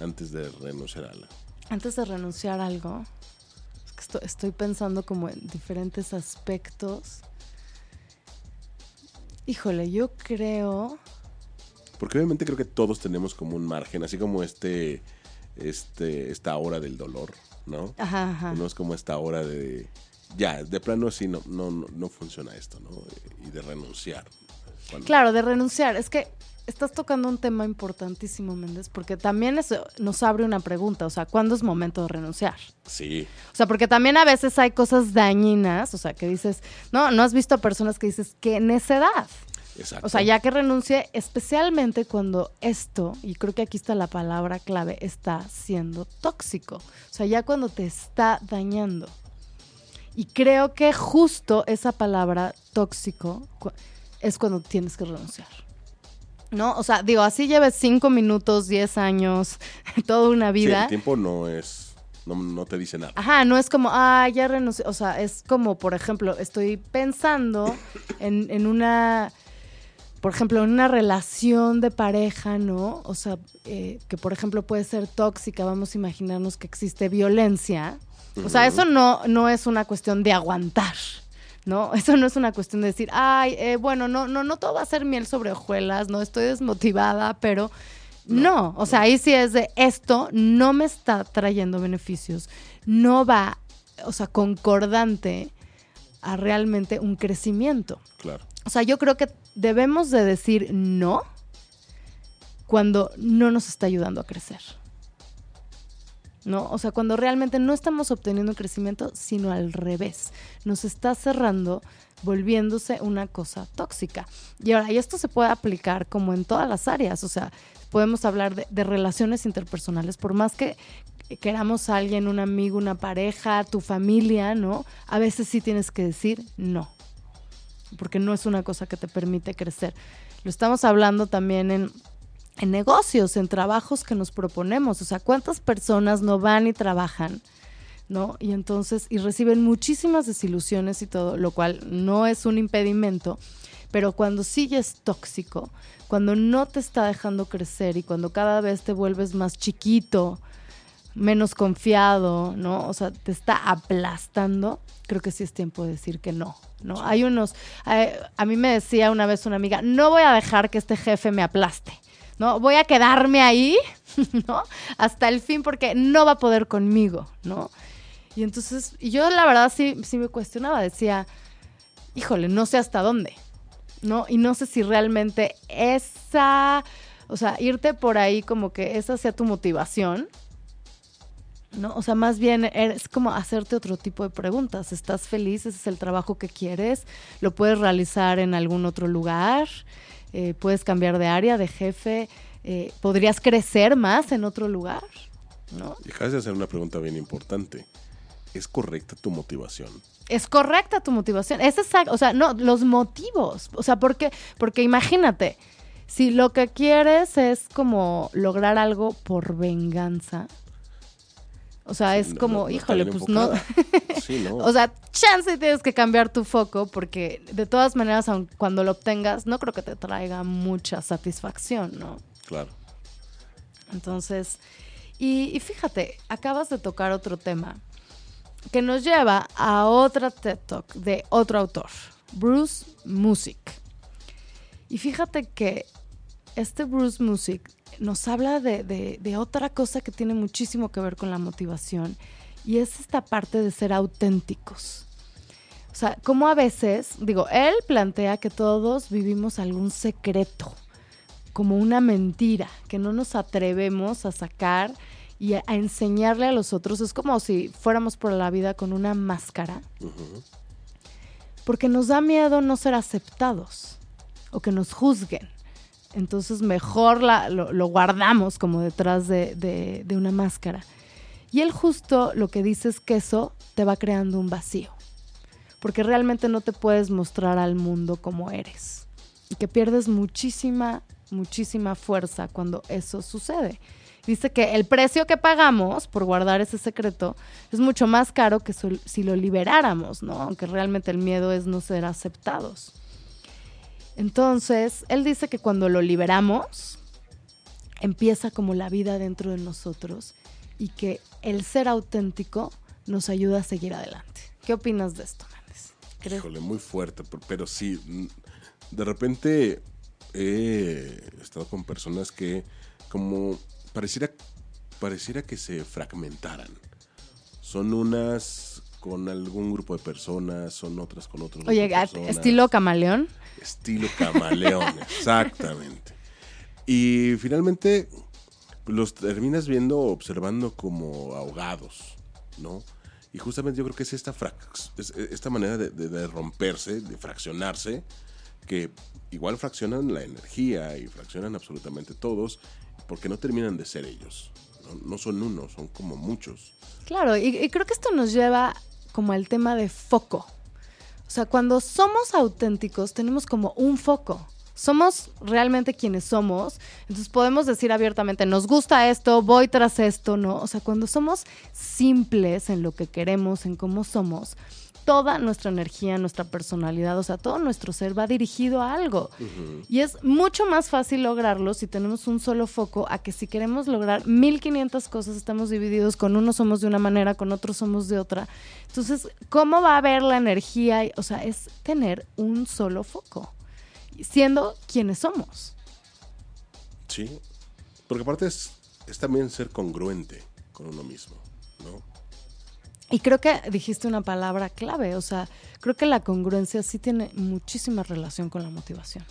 antes de renunciar a algo? Antes de renunciar a algo, estoy, estoy pensando como en diferentes aspectos. Híjole, yo creo... Porque obviamente creo que todos tenemos como un margen, así como este, este, esta hora del dolor, ¿no? Ajá, ajá. No es como esta hora de, ya, de plano así no, no, no, no funciona esto, ¿no? Y de renunciar. Cuando- Claro, de renunciar. Es que estás tocando un tema importantísimo, Méndez, porque también eso nos abre una pregunta, o sea, ¿cuándo es momento de renunciar? Sí, O sea, porque también a veces hay cosas dañinas, o sea, que dices, no, no has visto a personas que dices, qué necedad. exacto. O sea, ya que renuncie, especialmente cuando esto, y creo que aquí está la palabra clave, está siendo tóxico. O sea, ya cuando te está dañando. Y creo que justo esa palabra tóxico es cuando tienes que renunciar. ¿No? O sea, digo, así lleves cinco minutos, diez años, toda una Sí, vida. el tiempo no es, no, no te dice nada. Ajá, no es como, ah, ya renuncié. O sea, es como, por ejemplo, estoy pensando en, en una, por ejemplo, en una relación de pareja, ¿no? O sea, eh, que por ejemplo puede ser tóxica, vamos a imaginarnos que existe violencia. O sea, eso no, no es una cuestión de aguantar, ¿no? Eso no es una cuestión de decir, ay, eh, bueno, no, no, no todo va a ser miel sobre hojuelas, no estoy desmotivada, pero no, o sea, ahí sí es de esto no me está trayendo beneficios, no va, o sea, concordante a realmente un crecimiento. Claro. O sea, yo creo que debemos de decir no cuando no nos está ayudando a crecer. ¿No? O sea, cuando realmente no estamos obteniendo crecimiento, sino al revés. Nos está cerrando, volviéndose una cosa tóxica. Y ahora, y esto se puede aplicar como en todas las áreas. O sea, podemos hablar de, de relaciones interpersonales, por más que queramos a alguien, un amigo, una pareja, tu familia, ¿no? A veces sí tienes que decir no porque no es una cosa que te permite crecer. Lo estamos hablando también en, en negocios, en trabajos que nos proponemos. O sea, ¿cuántas personas no van y trabajan? ¿No? Y entonces, y reciben muchísimas desilusiones y todo, lo cual no es un impedimento, pero cuando sí ya es tóxico, cuando no te está dejando crecer y cuando cada vez te vuelves más chiquito, menos confiado, ¿no? O sea, te está aplastando, creo que sí es tiempo de decir que no, ¿no? Hay unos, eh, a mí me decía una vez una amiga, no voy a dejar que este jefe me aplaste, ¿no? Voy a quedarme ahí, ¿no? Hasta el fin porque no va a poder conmigo, ¿no? Y entonces, yo la verdad sí, sí me cuestionaba, decía, híjole, no sé hasta dónde, ¿no? Y no sé si realmente esa, o sea, irte por ahí como que esa sea tu motivación, ¿no? O sea, más bien es como hacerte otro tipo de preguntas. ¿Estás feliz? ¿Ese es el trabajo que quieres? ¿Lo puedes realizar en algún otro lugar? Eh, ¿Puedes cambiar de área, de jefe? Eh, ¿Podrías crecer más en otro lugar? ¿No? Dejas de hacer una pregunta bien importante. ¿Es correcta tu motivación? Es correcta tu motivación. Es exacto. O sea, no, los motivos. O sea, porque, porque imagínate, si lo que quieres es como lograr algo por venganza. O sea, es No, como, no, híjole, pues no. Sí, no. O sea, chance tienes que cambiar tu foco porque de todas maneras, aun cuando lo obtengas, no creo que te traiga mucha satisfacción, ¿no? claro. Entonces, y, y fíjate, acabas de tocar otro tema que nos lleva a otra TED Talk de otro autor, Bruce Music. Y fíjate que este Bruce Music nos habla de, de- de otra cosa que tiene muchísimo que ver con la motivación y es esta parte de ser auténticos. O sea, como a veces, digo, él plantea que todos vivimos algún secreto, como una mentira, que no nos atrevemos a sacar y a, enseñarle a los otros. Es como si fuéramos por la vida con una máscara. Porque nos da miedo no ser aceptados o que nos juzguen. Entonces mejor lo, guardamos como detrás de, de una máscara. Y él justo lo que dice es que eso te va creando un vacío. Porque realmente no te puedes mostrar al mundo como eres. Y que pierdes muchísima, muchísima fuerza cuando eso sucede. Dice que el precio que pagamos por guardar ese secreto es mucho más caro que si lo liberáramos, ¿no? Aunque realmente el miedo es no ser aceptados. Entonces, él dice que cuando lo liberamos, empieza como la vida dentro de nosotros y que el ser auténtico nos ayuda a seguir adelante. ¿Qué opinas de esto, Méndez? Híjole, muy fuerte, pero sí, de repente he estado con personas que como pareciera, pareciera que se fragmentaran. Son unas con algún grupo de personas, son otras con otros. Oye, estilo camaleón. Estilo camaleón, exactamente. Y finalmente los terminas viendo, observando como ahogados, ¿no? Y justamente yo creo que es esta, esta manera de, romperse, de fraccionarse, que igual fraccionan la energía y fraccionan absolutamente todos, porque no terminan de ser ellos. No, son uno, son como muchos. Claro, y, creo que esto nos lleva como al tema de foco. O sea, cuando somos auténticos tenemos como un foco somos realmente quienes somos, entonces podemos decir abiertamente, nos gusta esto, voy tras esto, ¿no? O sea, cuando somos simples en lo que queremos, en cómo somos, toda nuestra energía, nuestra personalidad, o sea, todo nuestro ser va dirigido a algo. Y es mucho más fácil lograrlo si tenemos un solo foco a que si queremos lograr 1500 cosas estamos divididos, con uno somos de una manera, con otro somos de otra. Entonces, ¿cómo va a haber la energía? O sea, es tener un solo foco siendo quienes somos. Sí, porque aparte es, también ser congruente con uno mismo. Y creo que dijiste una palabra clave, o sea, creo que la congruencia sí tiene muchísima relación con la motivación.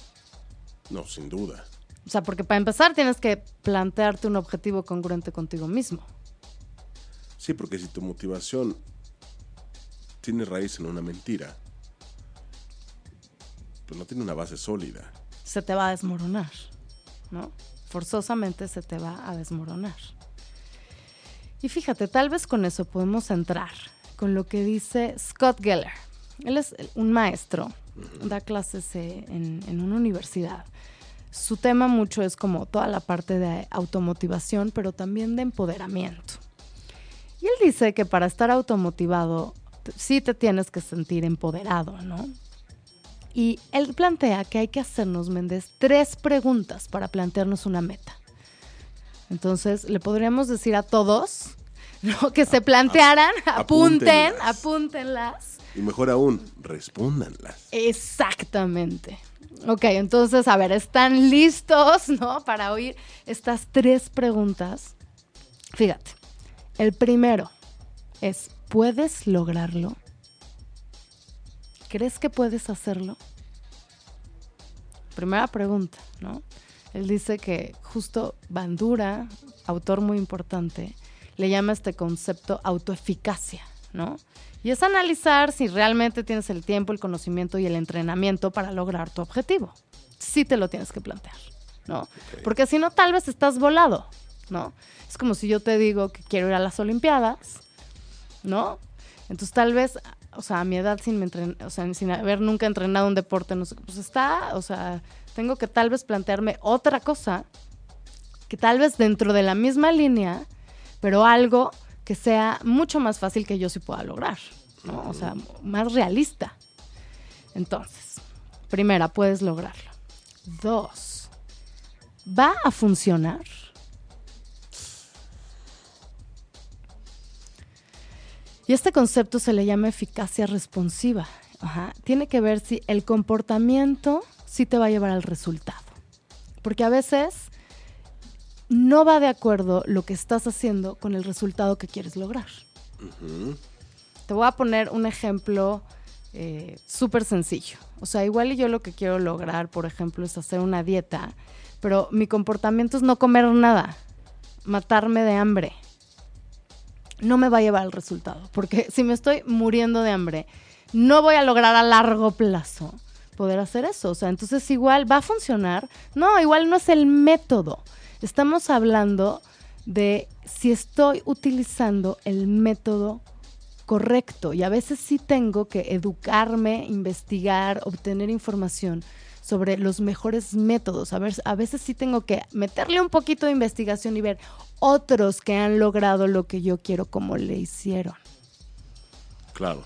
No, sin duda. O sea, porque para empezar tienes que plantearte un objetivo congruente contigo mismo. Sí, porque si tu motivación tiene raíz en una mentira, pues no tiene una base sólida. Se te va a desmoronar, ¿no? Forzosamente se te va a desmoronar. Y fíjate, tal vez con eso podemos entrar con lo que dice Scott Geller. Él es un maestro, da clases eh, en, en una universidad. Su tema mucho es como toda la parte de automotivación, pero también de empoderamiento. Y él dice que para estar automotivado sí te tienes que sentir empoderado, ¿no? Y él plantea que hay que hacernos, Méndez, tres preguntas para plantearnos una meta. Entonces, le podríamos decir a todos que se plantearan, apunten, apúntenlas. Y mejor aún, respóndanlas. Exactamente. Ok, entonces, a ver, ¿están listos, no? Para oír estas tres preguntas. Fíjate, el primero es, ¿puedes lograrlo? ¿Crees que puedes hacerlo? Primera pregunta, ¿no? Él dice que justo Bandura, autor muy importante, le llama este concepto autoeficacia, ¿no? Y es analizar si realmente tienes el tiempo, el conocimiento y el entrenamiento para lograr tu objetivo. Sí te lo tienes que plantear, ¿no? Porque si no, tal vez estás volado, ¿no? Es como si yo te digo que quiero ir a las Olimpiadas, ¿no? Entonces tal vez o sea, a mi edad sin, o sea, sin haber nunca entrenado un deporte, no sé, pues está, o sea, tengo que tal vez plantearme otra cosa, que tal vez dentro de la misma línea, pero algo que sea mucho más fácil que yo sí pueda lograr, ¿no? O sea, más realista. Entonces, primera, puedes lograrlo. Dos, ¿va a funcionar? Y este concepto se le llama eficacia responsiva. Tiene que ver si el comportamiento sí te va a llevar al resultado. Porque a veces no va de acuerdo lo que estás haciendo con el resultado que quieres lograr. Te voy a poner un ejemplo eh, súper sencillo. O sea, igual yo lo que quiero lograr, por ejemplo, es hacer una dieta, pero mi comportamiento es no comer nada, matarme de hambre, no me va a llevar al resultado. Porque si me estoy muriendo de hambre, no voy a lograr a largo plazo poder hacer eso. O sea, entonces igual va a funcionar. No, igual no es el método. Estamos hablando de si estoy utilizando el método correcto. Y a veces sí tengo que educarme, investigar, obtener información sobre los mejores métodos. A, ver, a veces sí tengo que meterle un poquito de investigación y ver otros que han logrado lo que yo quiero como le hicieron. Claro.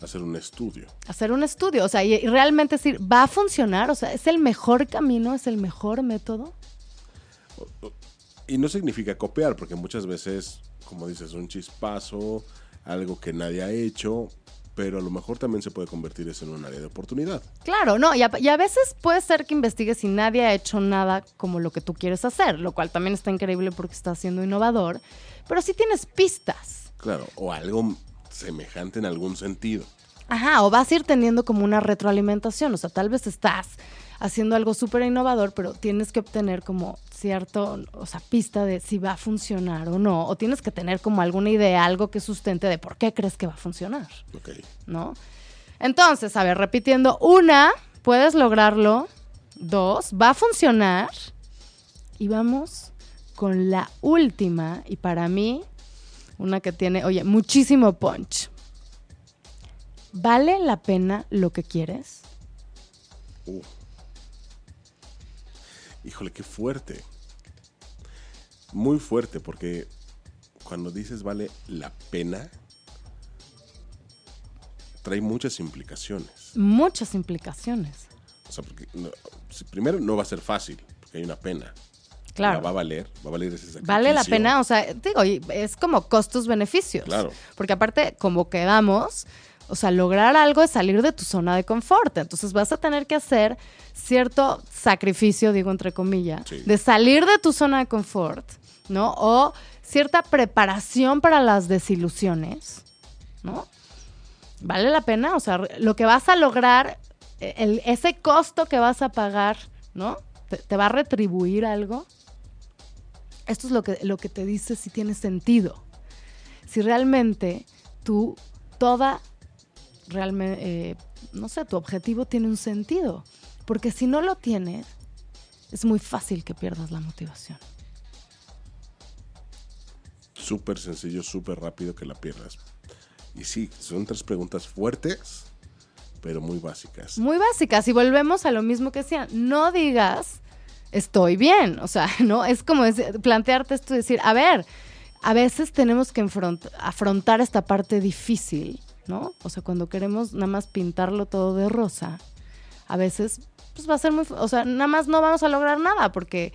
Hacer un estudio. Hacer un estudio, o sea, y, realmente decir, ¿va a funcionar? O sea, ¿es el mejor camino? ¿Es el mejor método? Y no significa copiar, porque muchas veces, como dices, un chispazo, algo que nadie ha hecho, pero a lo mejor también se puede convertir eso en un área de oportunidad. Claro, no, y a, veces puede ser que investigues y nadie ha hecho nada como lo que tú quieres hacer, lo cual también está increíble porque está siendo innovador, pero sí tienes pistas. Claro, o algo semejante en algún sentido. Ajá, o vas a ir teniendo como una retroalimentación, o sea, tal vez estás haciendo algo súper innovador, pero tienes que obtener como cierto, o sea, pista de si va a funcionar o no, o tienes que tener como alguna idea, algo que sustente de por qué crees que va a funcionar. Ok. ¿No? Entonces, a ver, repitiendo, una, puedes lograrlo, dos, va a funcionar, y vamos con la última, y para mí, una que tiene, oye, muchísimo punch. ¿Vale la pena lo que quieres? Uh. Híjole, qué fuerte. Muy fuerte, porque cuando dices vale la pena, trae muchas implicaciones. Muchas implicaciones. O sea, porque primero no va a ser fácil, porque hay una pena. Claro. Va a valer, va a valer ese sacrificio. Vale la pena, o sea, digo, es como costos-beneficios. Claro. Porque aparte, como quedamos, o sea, lograr algo es salir de tu zona de confort. Entonces vas a tener que hacer cierto sacrificio, digo entre comillas, de salir de tu zona de confort, ¿no? O cierta preparación para las desilusiones, ¿no? ¿Vale la pena? O sea, lo que vas a lograr, el, ese costo que vas a pagar, ¿no? ¿Te, va a retribuir algo? Esto es lo que, lo que te dice si tiene sentido. Si realmente tú toda realmente, eh, no sé, tu objetivo tiene un sentido. Porque si no lo tiene, es muy fácil que pierdas la motivación. Súper sencillo, súper rápido que la pierdas. Y sí, son tres preguntas fuertes, pero muy básicas. Muy básicas. Y volvemos a lo mismo que decía, no digas estoy bien. O sea, no es como plantearte esto y decir, a ver, a veces tenemos que afrontar esta parte difícil ¿no? O sea, cuando queremos nada más pintarlo todo de rosa, a veces pues va a ser muy, o sea, nada más no vamos a lograr nada porque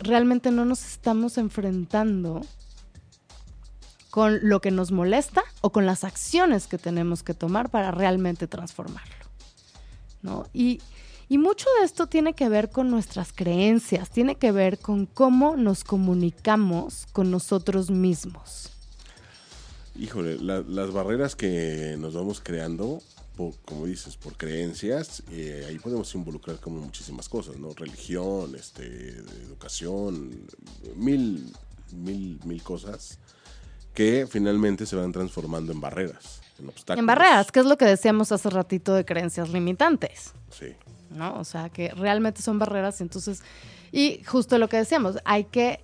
realmente no nos estamos enfrentando con lo que nos molesta o con las acciones que tenemos que tomar para realmente transformarlo. ¿no? Y, y, mucho de esto tiene que ver con nuestras creencias, tiene que ver con cómo nos comunicamos con nosotros mismos. Híjole, las barreras que nos vamos creando, como dices, por creencias, eh, ahí podemos involucrar como muchísimas cosas, ¿no? Religión, este, educación, mil, mil, mil cosas que finalmente se van transformando en barreras, en obstáculos. En barreras, que es lo que decíamos hace ratito de creencias limitantes. Sí. ¿No? O sea, que realmente son barreras, entonces, y justo lo que decíamos, hay que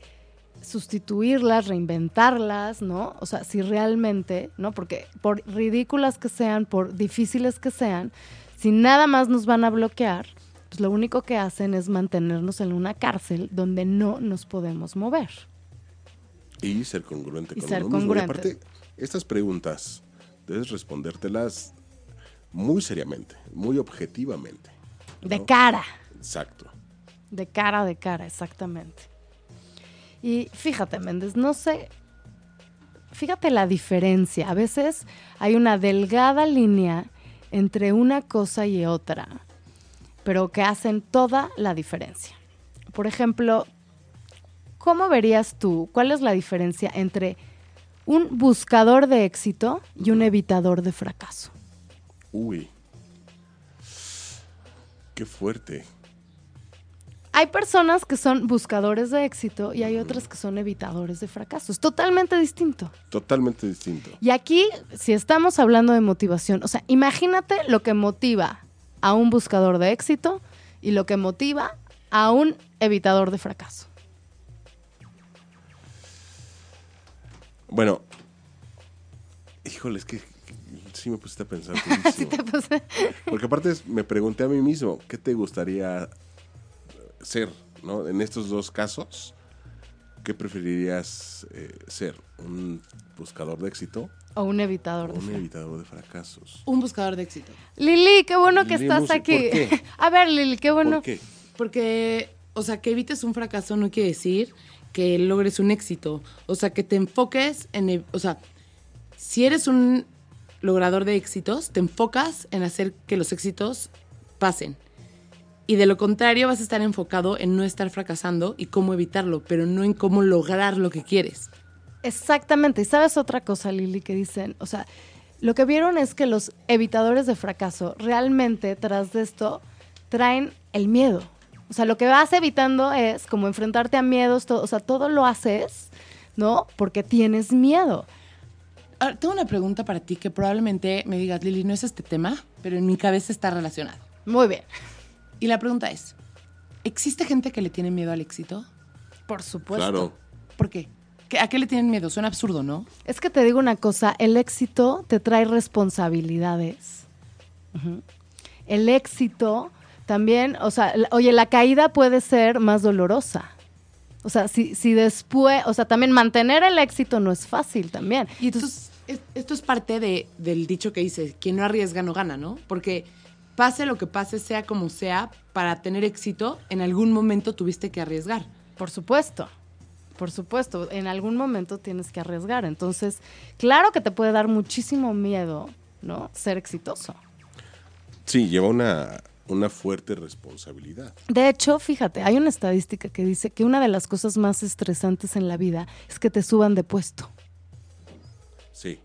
sustituirlas, reinventarlas, ¿no? O sea, si realmente, ¿no? Porque por ridículas que sean, por difíciles que sean, si nada más nos van a bloquear, pues lo único que hacen es mantenernos en una cárcel donde no nos podemos mover. Y ser congruente y con ser congruente. aparte, estas preguntas debes respondértelas muy seriamente, muy objetivamente. De cara. Exacto. De cara, de cara, exactamente. Y fíjate, Méndez, no sé, fíjate la diferencia. A veces hay una delgada línea entre una cosa y otra, pero que hacen toda la diferencia. Por ejemplo, ¿cómo verías tú cuál es la diferencia entre un buscador de éxito y un evitador de fracaso? Uy, qué fuerte hay personas que son buscadores de éxito y hay otras que son evitadores de fracaso. Es totalmente distinto. Totalmente distinto. Y aquí, si estamos hablando de motivación, o sea, imagínate lo que motiva a un buscador de éxito y lo que motiva a un evitador de fracaso. Bueno, híjole, es que sí me pusiste a pensar. sí te puse. Porque aparte me pregunté a mí mismo, ¿qué te gustaría ser? ¿no? En estos dos casos, ¿qué preferirías eh, ser? ¿Un buscador de éxito? O un evitador o de un fracaso. evitador de fracasos. Un buscador de éxito. Lili, qué bueno que Lili estás aquí. ¿por qué? A ver, Lili, qué bueno. ¿Por qué? Porque, o sea, que evites un fracaso no quiere decir que logres un éxito. O sea, que te enfoques en, el- o sea, si eres un logrador de éxitos, te enfocas en hacer que los éxitos pasen. Y de lo contrario, vas a estar enfocado en no estar fracasando y cómo evitarlo, pero no en cómo lograr lo que quieres. Exactamente. ¿Y sabes otra cosa, Lili, que dicen? O sea, lo que vieron es que los evitadores de fracaso realmente tras de esto traen el miedo. O sea, lo que vas evitando es como enfrentarte a miedos, todo, o sea, todo lo haces, ¿no? Porque tienes miedo. Ahora, tengo una pregunta para ti que probablemente me digas, Lili, no es este tema, pero en mi cabeza está relacionado. Muy bien. Y la pregunta es, ¿existe gente que le tiene miedo al éxito? Por supuesto. Claro. ¿Por qué? ¿Qué- ¿A qué le tienen miedo? Suena absurdo, ¿no? Es que te digo una cosa, el éxito te trae responsabilidades. El éxito también, o sea, oye, la caída puede ser más dolorosa. O sea, si, si después, o sea, también mantener el éxito no es fácil también. Y esto es, es- esto es parte de- del dicho que dice, quien no arriesga no gana, ¿no? Porque pase lo que pase, sea como sea, para tener éxito, en algún momento tuviste que arriesgar. Por supuesto, por supuesto, en algún momento tienes que arriesgar. Entonces, claro que te puede dar muchísimo miedo, ¿no? Ser exitoso. Sí, lleva una, una fuerte responsabilidad. De hecho, fíjate, hay una estadística que dice que una de las cosas más estresantes en la vida es que te suban de puesto. Sí.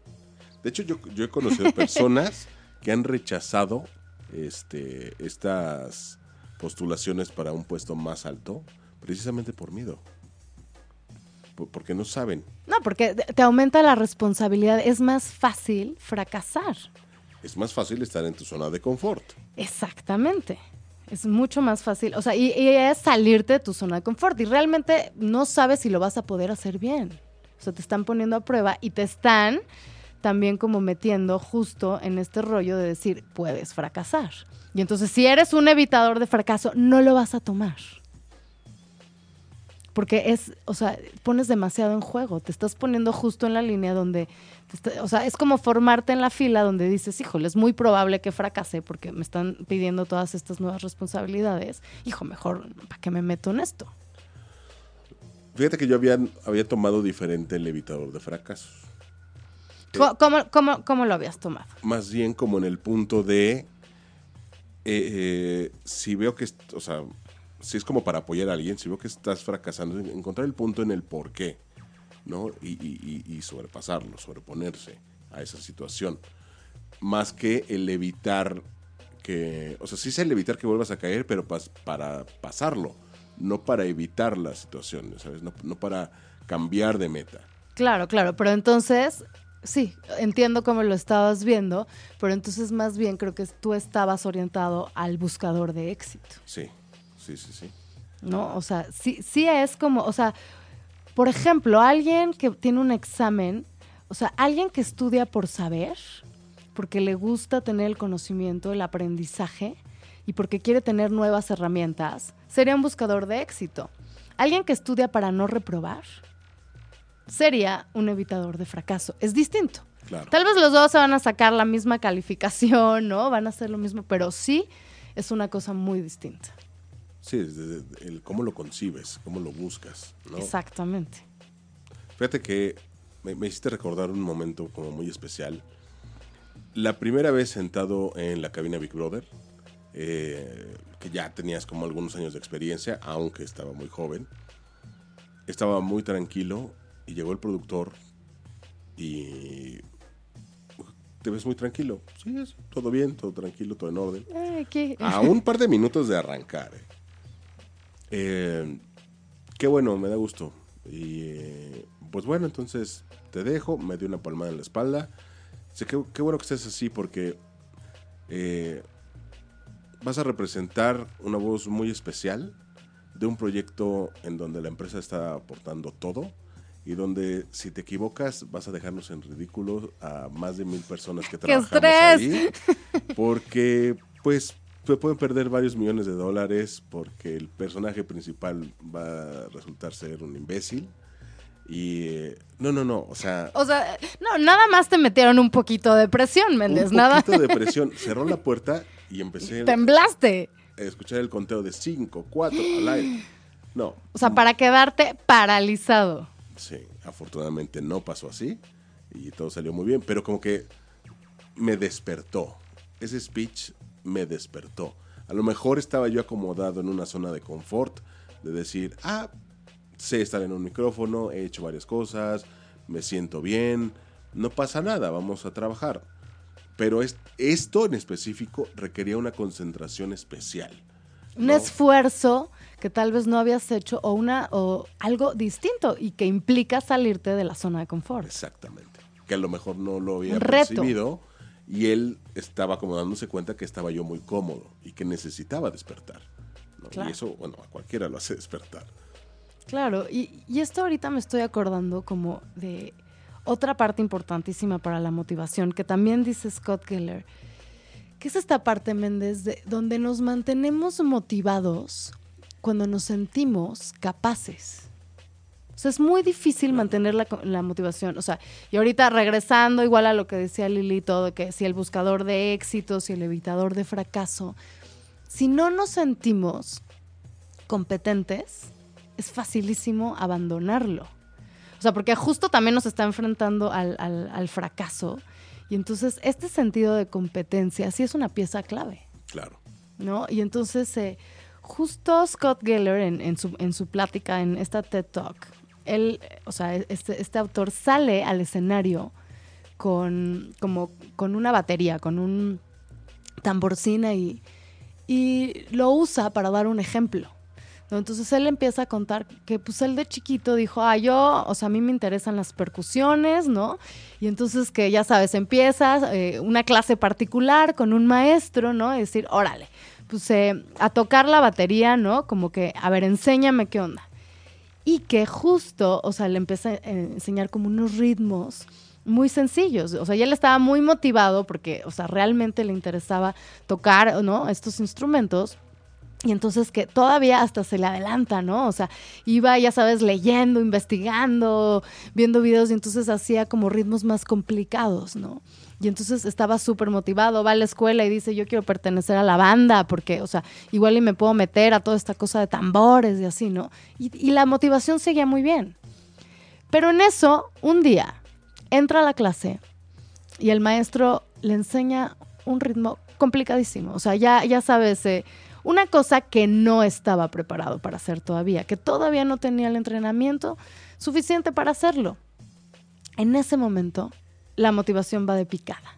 De hecho, yo, yo he conocido personas que han rechazado este, estas postulaciones para un puesto más alto precisamente por miedo. Por- Porque no saben. No, porque te aumenta la responsabilidad. Es más fácil fracasar. Es más fácil estar en tu zona de confort. Exactamente. Es mucho más fácil. O sea, y, es salirte de tu zona de confort. Y realmente no sabes si lo vas a poder hacer bien. O sea, te están poniendo a prueba y te están también como metiendo justo en este rollo de decir, puedes fracasar. Y entonces, si eres un evitador de fracaso, no lo vas a tomar. Porque es, o sea, pones demasiado en juego. Te estás poniendo justo en la línea donde, te está- o sea, es como formarte en la fila donde dices, híjole, es muy probable que fracase porque me están pidiendo todas estas nuevas responsabilidades. Hijo, mejor, ¿para qué me meto en esto? Fíjate que yo había, había tomado diferente el evitador de fracasos. ¿Cómo, cómo, cómo- cómo lo habías tomado? Más bien como en el punto de, eh, eh, si veo que, o sea, si es como para apoyar a alguien, si veo que estás fracasando, en- encontrar el punto en el por qué, ¿no? Y, y- y- sobrepasarlo, sobreponerse a esa situación. Más que el evitar que, o sea, sí es el evitar que vuelvas a caer, pero pas- para pasarlo, no para evitar la situación, ¿sabes? No, no para cambiar de meta. Claro, claro, pero entonces, sí, entiendo cómo lo estabas viendo, pero entonces más bien creo que tú estabas orientado al buscador de éxito. Sí, sí, sí, sí. ¿no? O sea, sí, sí es como, o sea, por ejemplo, alguien que tiene un examen, o sea, alguien que estudia por saber, porque le gusta tener el conocimiento, el aprendizaje y porque quiere tener nuevas herramientas, sería un buscador de éxito. Alguien que estudia para no reprobar sería un evitador de fracaso. Es distinto. Claro. Tal vez los dos se van a sacar la misma calificación, ¿no? Van a hacer lo mismo, pero sí es una cosa muy distinta. Sí, es de- de- el cómo lo concibes, cómo lo buscas, ¿no? Exactamente. Fíjate que me, me hiciste recordar un momento como muy especial. La primera vez sentado en la cabina Big Brother, eh, que ya tenías como algunos años de experiencia, aunque estaba muy joven, estaba muy tranquilo y llegó el productor y... ¿Te ves muy tranquilo? Sí, es todo bien, todo tranquilo, todo en orden. Ay, qué- A un par de minutos de arrancar. eh. Eh, qué bueno, me da gusto. Y eh, pues bueno, entonces te dejo, me dio una palmada en la espalda. Sé que qué bueno que estés así porque eh, vas a representar una voz muy especial de un proyecto en donde la empresa está aportando todo y donde si te equivocas vas a dejarnos en ridículo a más de mil personas que trabajamos ahí porque pues pueden perder varios millones de dólares porque el personaje principal va a resultar ser un imbécil y eh, no, no, no, o sea... O sea, no, nada más te metieron un poquito de presión, Méndez, un nada. poquito de presión. Cerró la puerta y empecé Temblaste. a escuchar el conteo de 5, 4 al aire. No, O sea, para quedarte paralizado. sí, afortunadamente no pasó así y todo salió muy bien, pero como que me despertó. Ese speech me despertó. A lo mejor estaba yo acomodado en una zona de confort, de decir, ah, sé estar en un micrófono, he hecho varias cosas, me siento bien, no pasa nada, vamos a trabajar. Pero es- esto en específico requería una concentración especial. Un esfuerzo que tal vez no habías hecho o una o algo distinto y que implica salirte de la zona de confort. Exactamente. Que a lo mejor no lo había percibido y él estaba como dándose cuenta que estaba yo muy cómodo y que necesitaba despertar. ¿no? Claro. Y eso, bueno, a cualquiera lo hace despertar. Claro, y, y esto ahorita me estoy acordando como de otra parte importantísima para la motivación, que también dice Scott Keller, que es esta parte, Méndez, de donde nos mantenemos motivados cuando nos sentimos capaces. O sea, es muy difícil mantener la, la motivación. O sea, y ahorita regresando igual a lo que decía Lilito, de que si el buscador de éxito, si el evitador de fracaso, si no nos sentimos competentes, es facilísimo abandonarlo. O sea, porque justo también nos está enfrentando al, al- al fracaso. Y entonces este sentido de competencia sí es una pieza clave. Claro. ¿no? Y entonces, eh, justo Scott Geller en, en su, en su plática, en esta TED Talk, él, o sea, este, este autor sale al escenario con, como, con una batería, con un tamborcín y, y lo usa para dar un ejemplo. Entonces él empieza a contar que pues él de chiquito dijo, ah, yo, o sea, a mí me interesan las percusiones, ¿no? Y entonces que ya sabes, empiezas eh, una clase particular con un maestro, ¿no? Es decir, órale, pues eh, a tocar la batería, ¿no? Como que, a ver, enséñame qué onda. Y que justo, o sea, le empieza a enseñar como unos ritmos muy sencillos. O sea, ya él estaba muy motivado porque, o sea, realmente le interesaba tocar, ¿no? Estos instrumentos. Y entonces que todavía hasta se le adelanta, ¿no? O sea, iba, ya sabes, leyendo, investigando, viendo videos y entonces hacía como ritmos más complicados, ¿no? Y entonces estaba súper motivado, va a la escuela y dice, yo quiero pertenecer a la banda porque, o sea, igual y me puedo meter a toda esta cosa de tambores y así, ¿no? Y, la motivación seguía muy bien. Pero en eso, un día, entra a la clase y el maestro le enseña un ritmo complicadísimo. O sea, ya, ya sabes, eh, una cosa que no estaba preparado para hacer todavía, que todavía no tenía el entrenamiento suficiente para hacerlo. En ese momento, la motivación va de picada.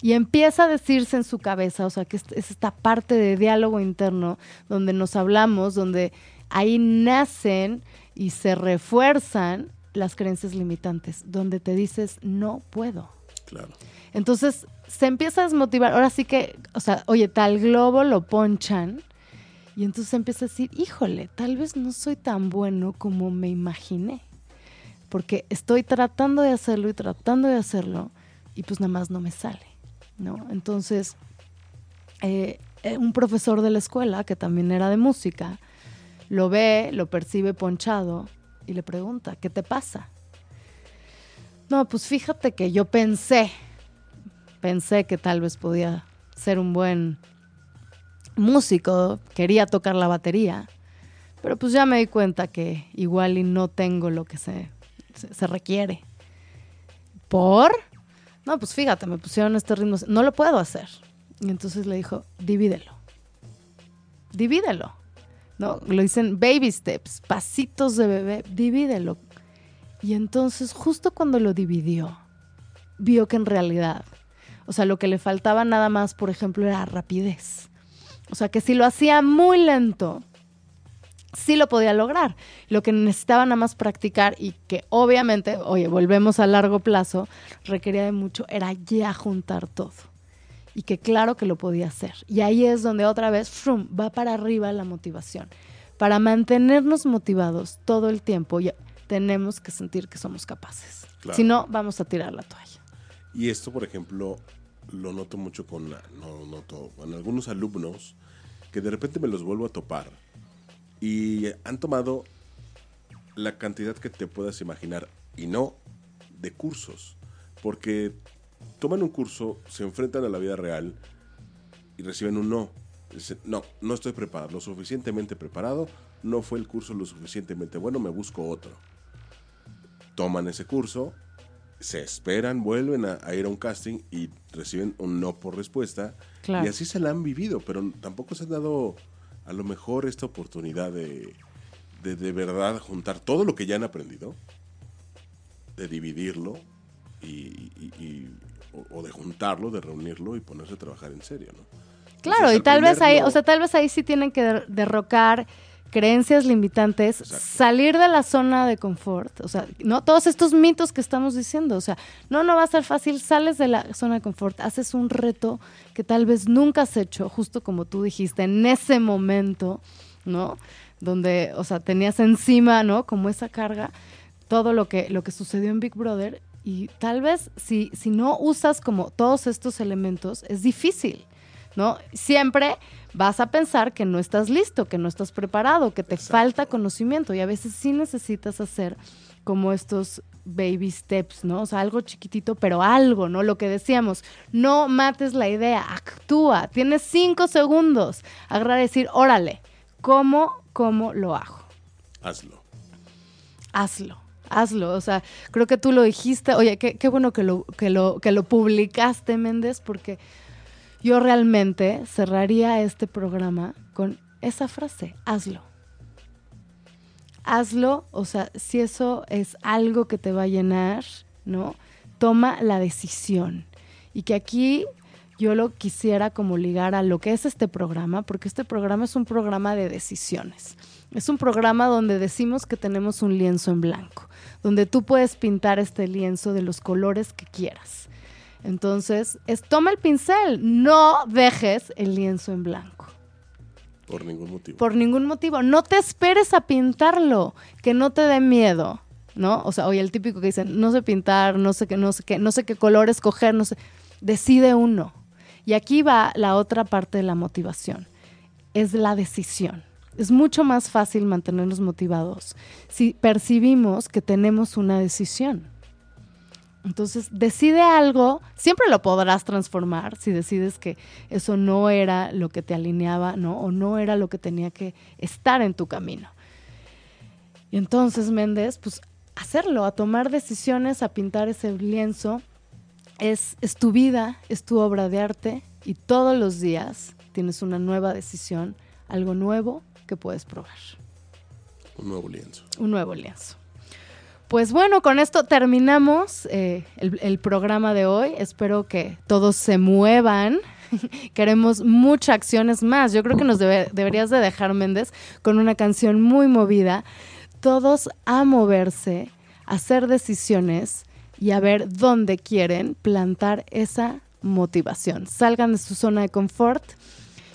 Y empieza a decirse en su cabeza, o sea, que es es esta parte de diálogo interno donde nos hablamos, donde ahí nacen y se refuerzan las creencias limitantes, donde te dices, no puedo. Claro. Entonces se empieza a desmotivar. Ahora sí que, o sea, oye, tal globo lo ponchan. Y entonces empieza a decir, híjole, tal vez no soy tan bueno como me imaginé. Porque estoy tratando de hacerlo y tratando de hacerlo y pues nada más no me sale, ¿no? Entonces, eh, eh, un profesor de la escuela, que también era de música, lo ve, lo percibe ponchado y le pregunta, ¿qué te pasa? No, pues fíjate que yo pensé, pensé que tal vez podía ser un buen músico, quería tocar la batería, pero pues ya me di cuenta que igual y no tengo lo que se, se, requiere. ¿Por? No, pues fíjate, me pusieron este ritmo, no lo puedo hacer. Y entonces le dijo, divídelo, divídelo. ¿No? Lo dicen baby steps, pasitos de bebé, divídelo. Y entonces, justo cuando lo dividió, vio que en realidad, o sea, lo que le faltaba nada más, por ejemplo, era rapidez. O sea, que si lo hacía muy lento, sí lo podía lograr. Lo que necesitaba nada más practicar y que obviamente, oye, volvemos a largo plazo, requería de mucho, era ya juntar todo. Y que claro que lo podía hacer. Y ahí es donde otra vez, frum, va para arriba la motivación. Para mantenernos motivados todo el tiempo, ya tenemos que sentir que somos capaces. Si no, vamos a tirar la toalla. Y esto, por ejemplo, lo noto mucho con, no noto, con algunos alumnos que de repente me los vuelvo a topar y han tomado la cantidad que te puedas imaginar y no de cursos. Porque toman un curso, se enfrentan a la vida real y reciben un no. Dicen, no, no estoy preparado, lo suficientemente preparado, no fue el curso lo suficientemente bueno, me busco otro. Toman ese curso, se esperan, vuelven a, ir a un casting y reciben un no por respuesta. Y así se la han vivido, pero tampoco se han dado a lo mejor esta oportunidad de, de, verdad juntar todo lo que ya han aprendido, de dividirlo y, o, de juntarlo, de reunirlo y ponerse a trabajar en serio, ¿no? Claro, y tal vez ahí, o sea, tal vez ahí sí tienen que derrocar creencias limitantes, salir de la zona de confort, o sea, no todos estos mitos que estamos diciendo, o sea, no, no va a ser fácil, sales de la zona de confort, haces un reto que tal vez nunca has hecho, justo como tú dijiste, en ese momento, ¿no? Donde, o sea, tenías encima, ¿no? Como esa carga, todo lo que, lo que sucedió en Big Brother, y tal vez si, si no usas como todos estos elementos, es difícil, ¿no? Siempre vas a pensar que no estás listo, que no estás preparado, que te falta conocimiento y a veces sí necesitas hacer como estos baby steps, ¿no? O sea, algo chiquitito, pero algo, ¿no? Lo que decíamos, no mates la idea, actúa, tienes cinco segundos, agarrar decir, órale, ¿cómo, cómo lo hago? Hazlo. Hazlo hazlo. O sea, creo que tú lo dijiste. Oye, qué, qué bueno que lo, que, lo, que lo publicaste, Méndez, porque yo realmente cerraría este programa con esa frase, hazlo. Hazlo, o sea, si eso es algo que te va a llenar, ¿no? Toma la decisión. Y que aquí yo lo quisiera como ligar a lo que es este programa, porque este programa es un programa de decisiones. Es un programa donde decimos que tenemos un lienzo en blanco, donde tú puedes pintar este lienzo de los colores que quieras. Entonces, es toma el pincel, no dejes el lienzo en blanco. Por ningún motivo. Por ningún motivo. No te esperes a pintarlo, que no te dé miedo, ¿no? O sea, oye, el típico que dicen, no sé pintar, no sé qué, no sé qué, no sé qué color escoger, no sé. Decide uno. Y aquí va la otra parte de la motivación. Es la decisión. Es mucho más fácil mantenernos motivados si percibimos que tenemos una decisión. Entonces, decide algo, siempre lo podrás transformar si decides que eso no era lo que te alineaba, ¿no? O no era lo que tenía que estar en tu camino. Y entonces, Méndez, pues hacerlo, a tomar decisiones, a pintar ese lienzo, es, es tu vida, es tu obra de arte y todos los días tienes una nueva decisión, algo nuevo que puedes probar. Un nuevo lienzo. Un nuevo lienzo. Pues bueno, con esto terminamos eh, el, programa de hoy. Espero que todos se muevan. Queremos muchas acciones más. Yo creo que nos deberías de dejar, Méndez, con una canción muy movida. Todos a moverse, a hacer decisiones y a ver dónde quieren plantar esa motivación. Salgan de su zona de confort.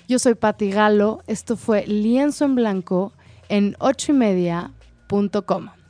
Yo soy Pati Galo. Esto fue Lienzo en Blanco en ochoymedia.com.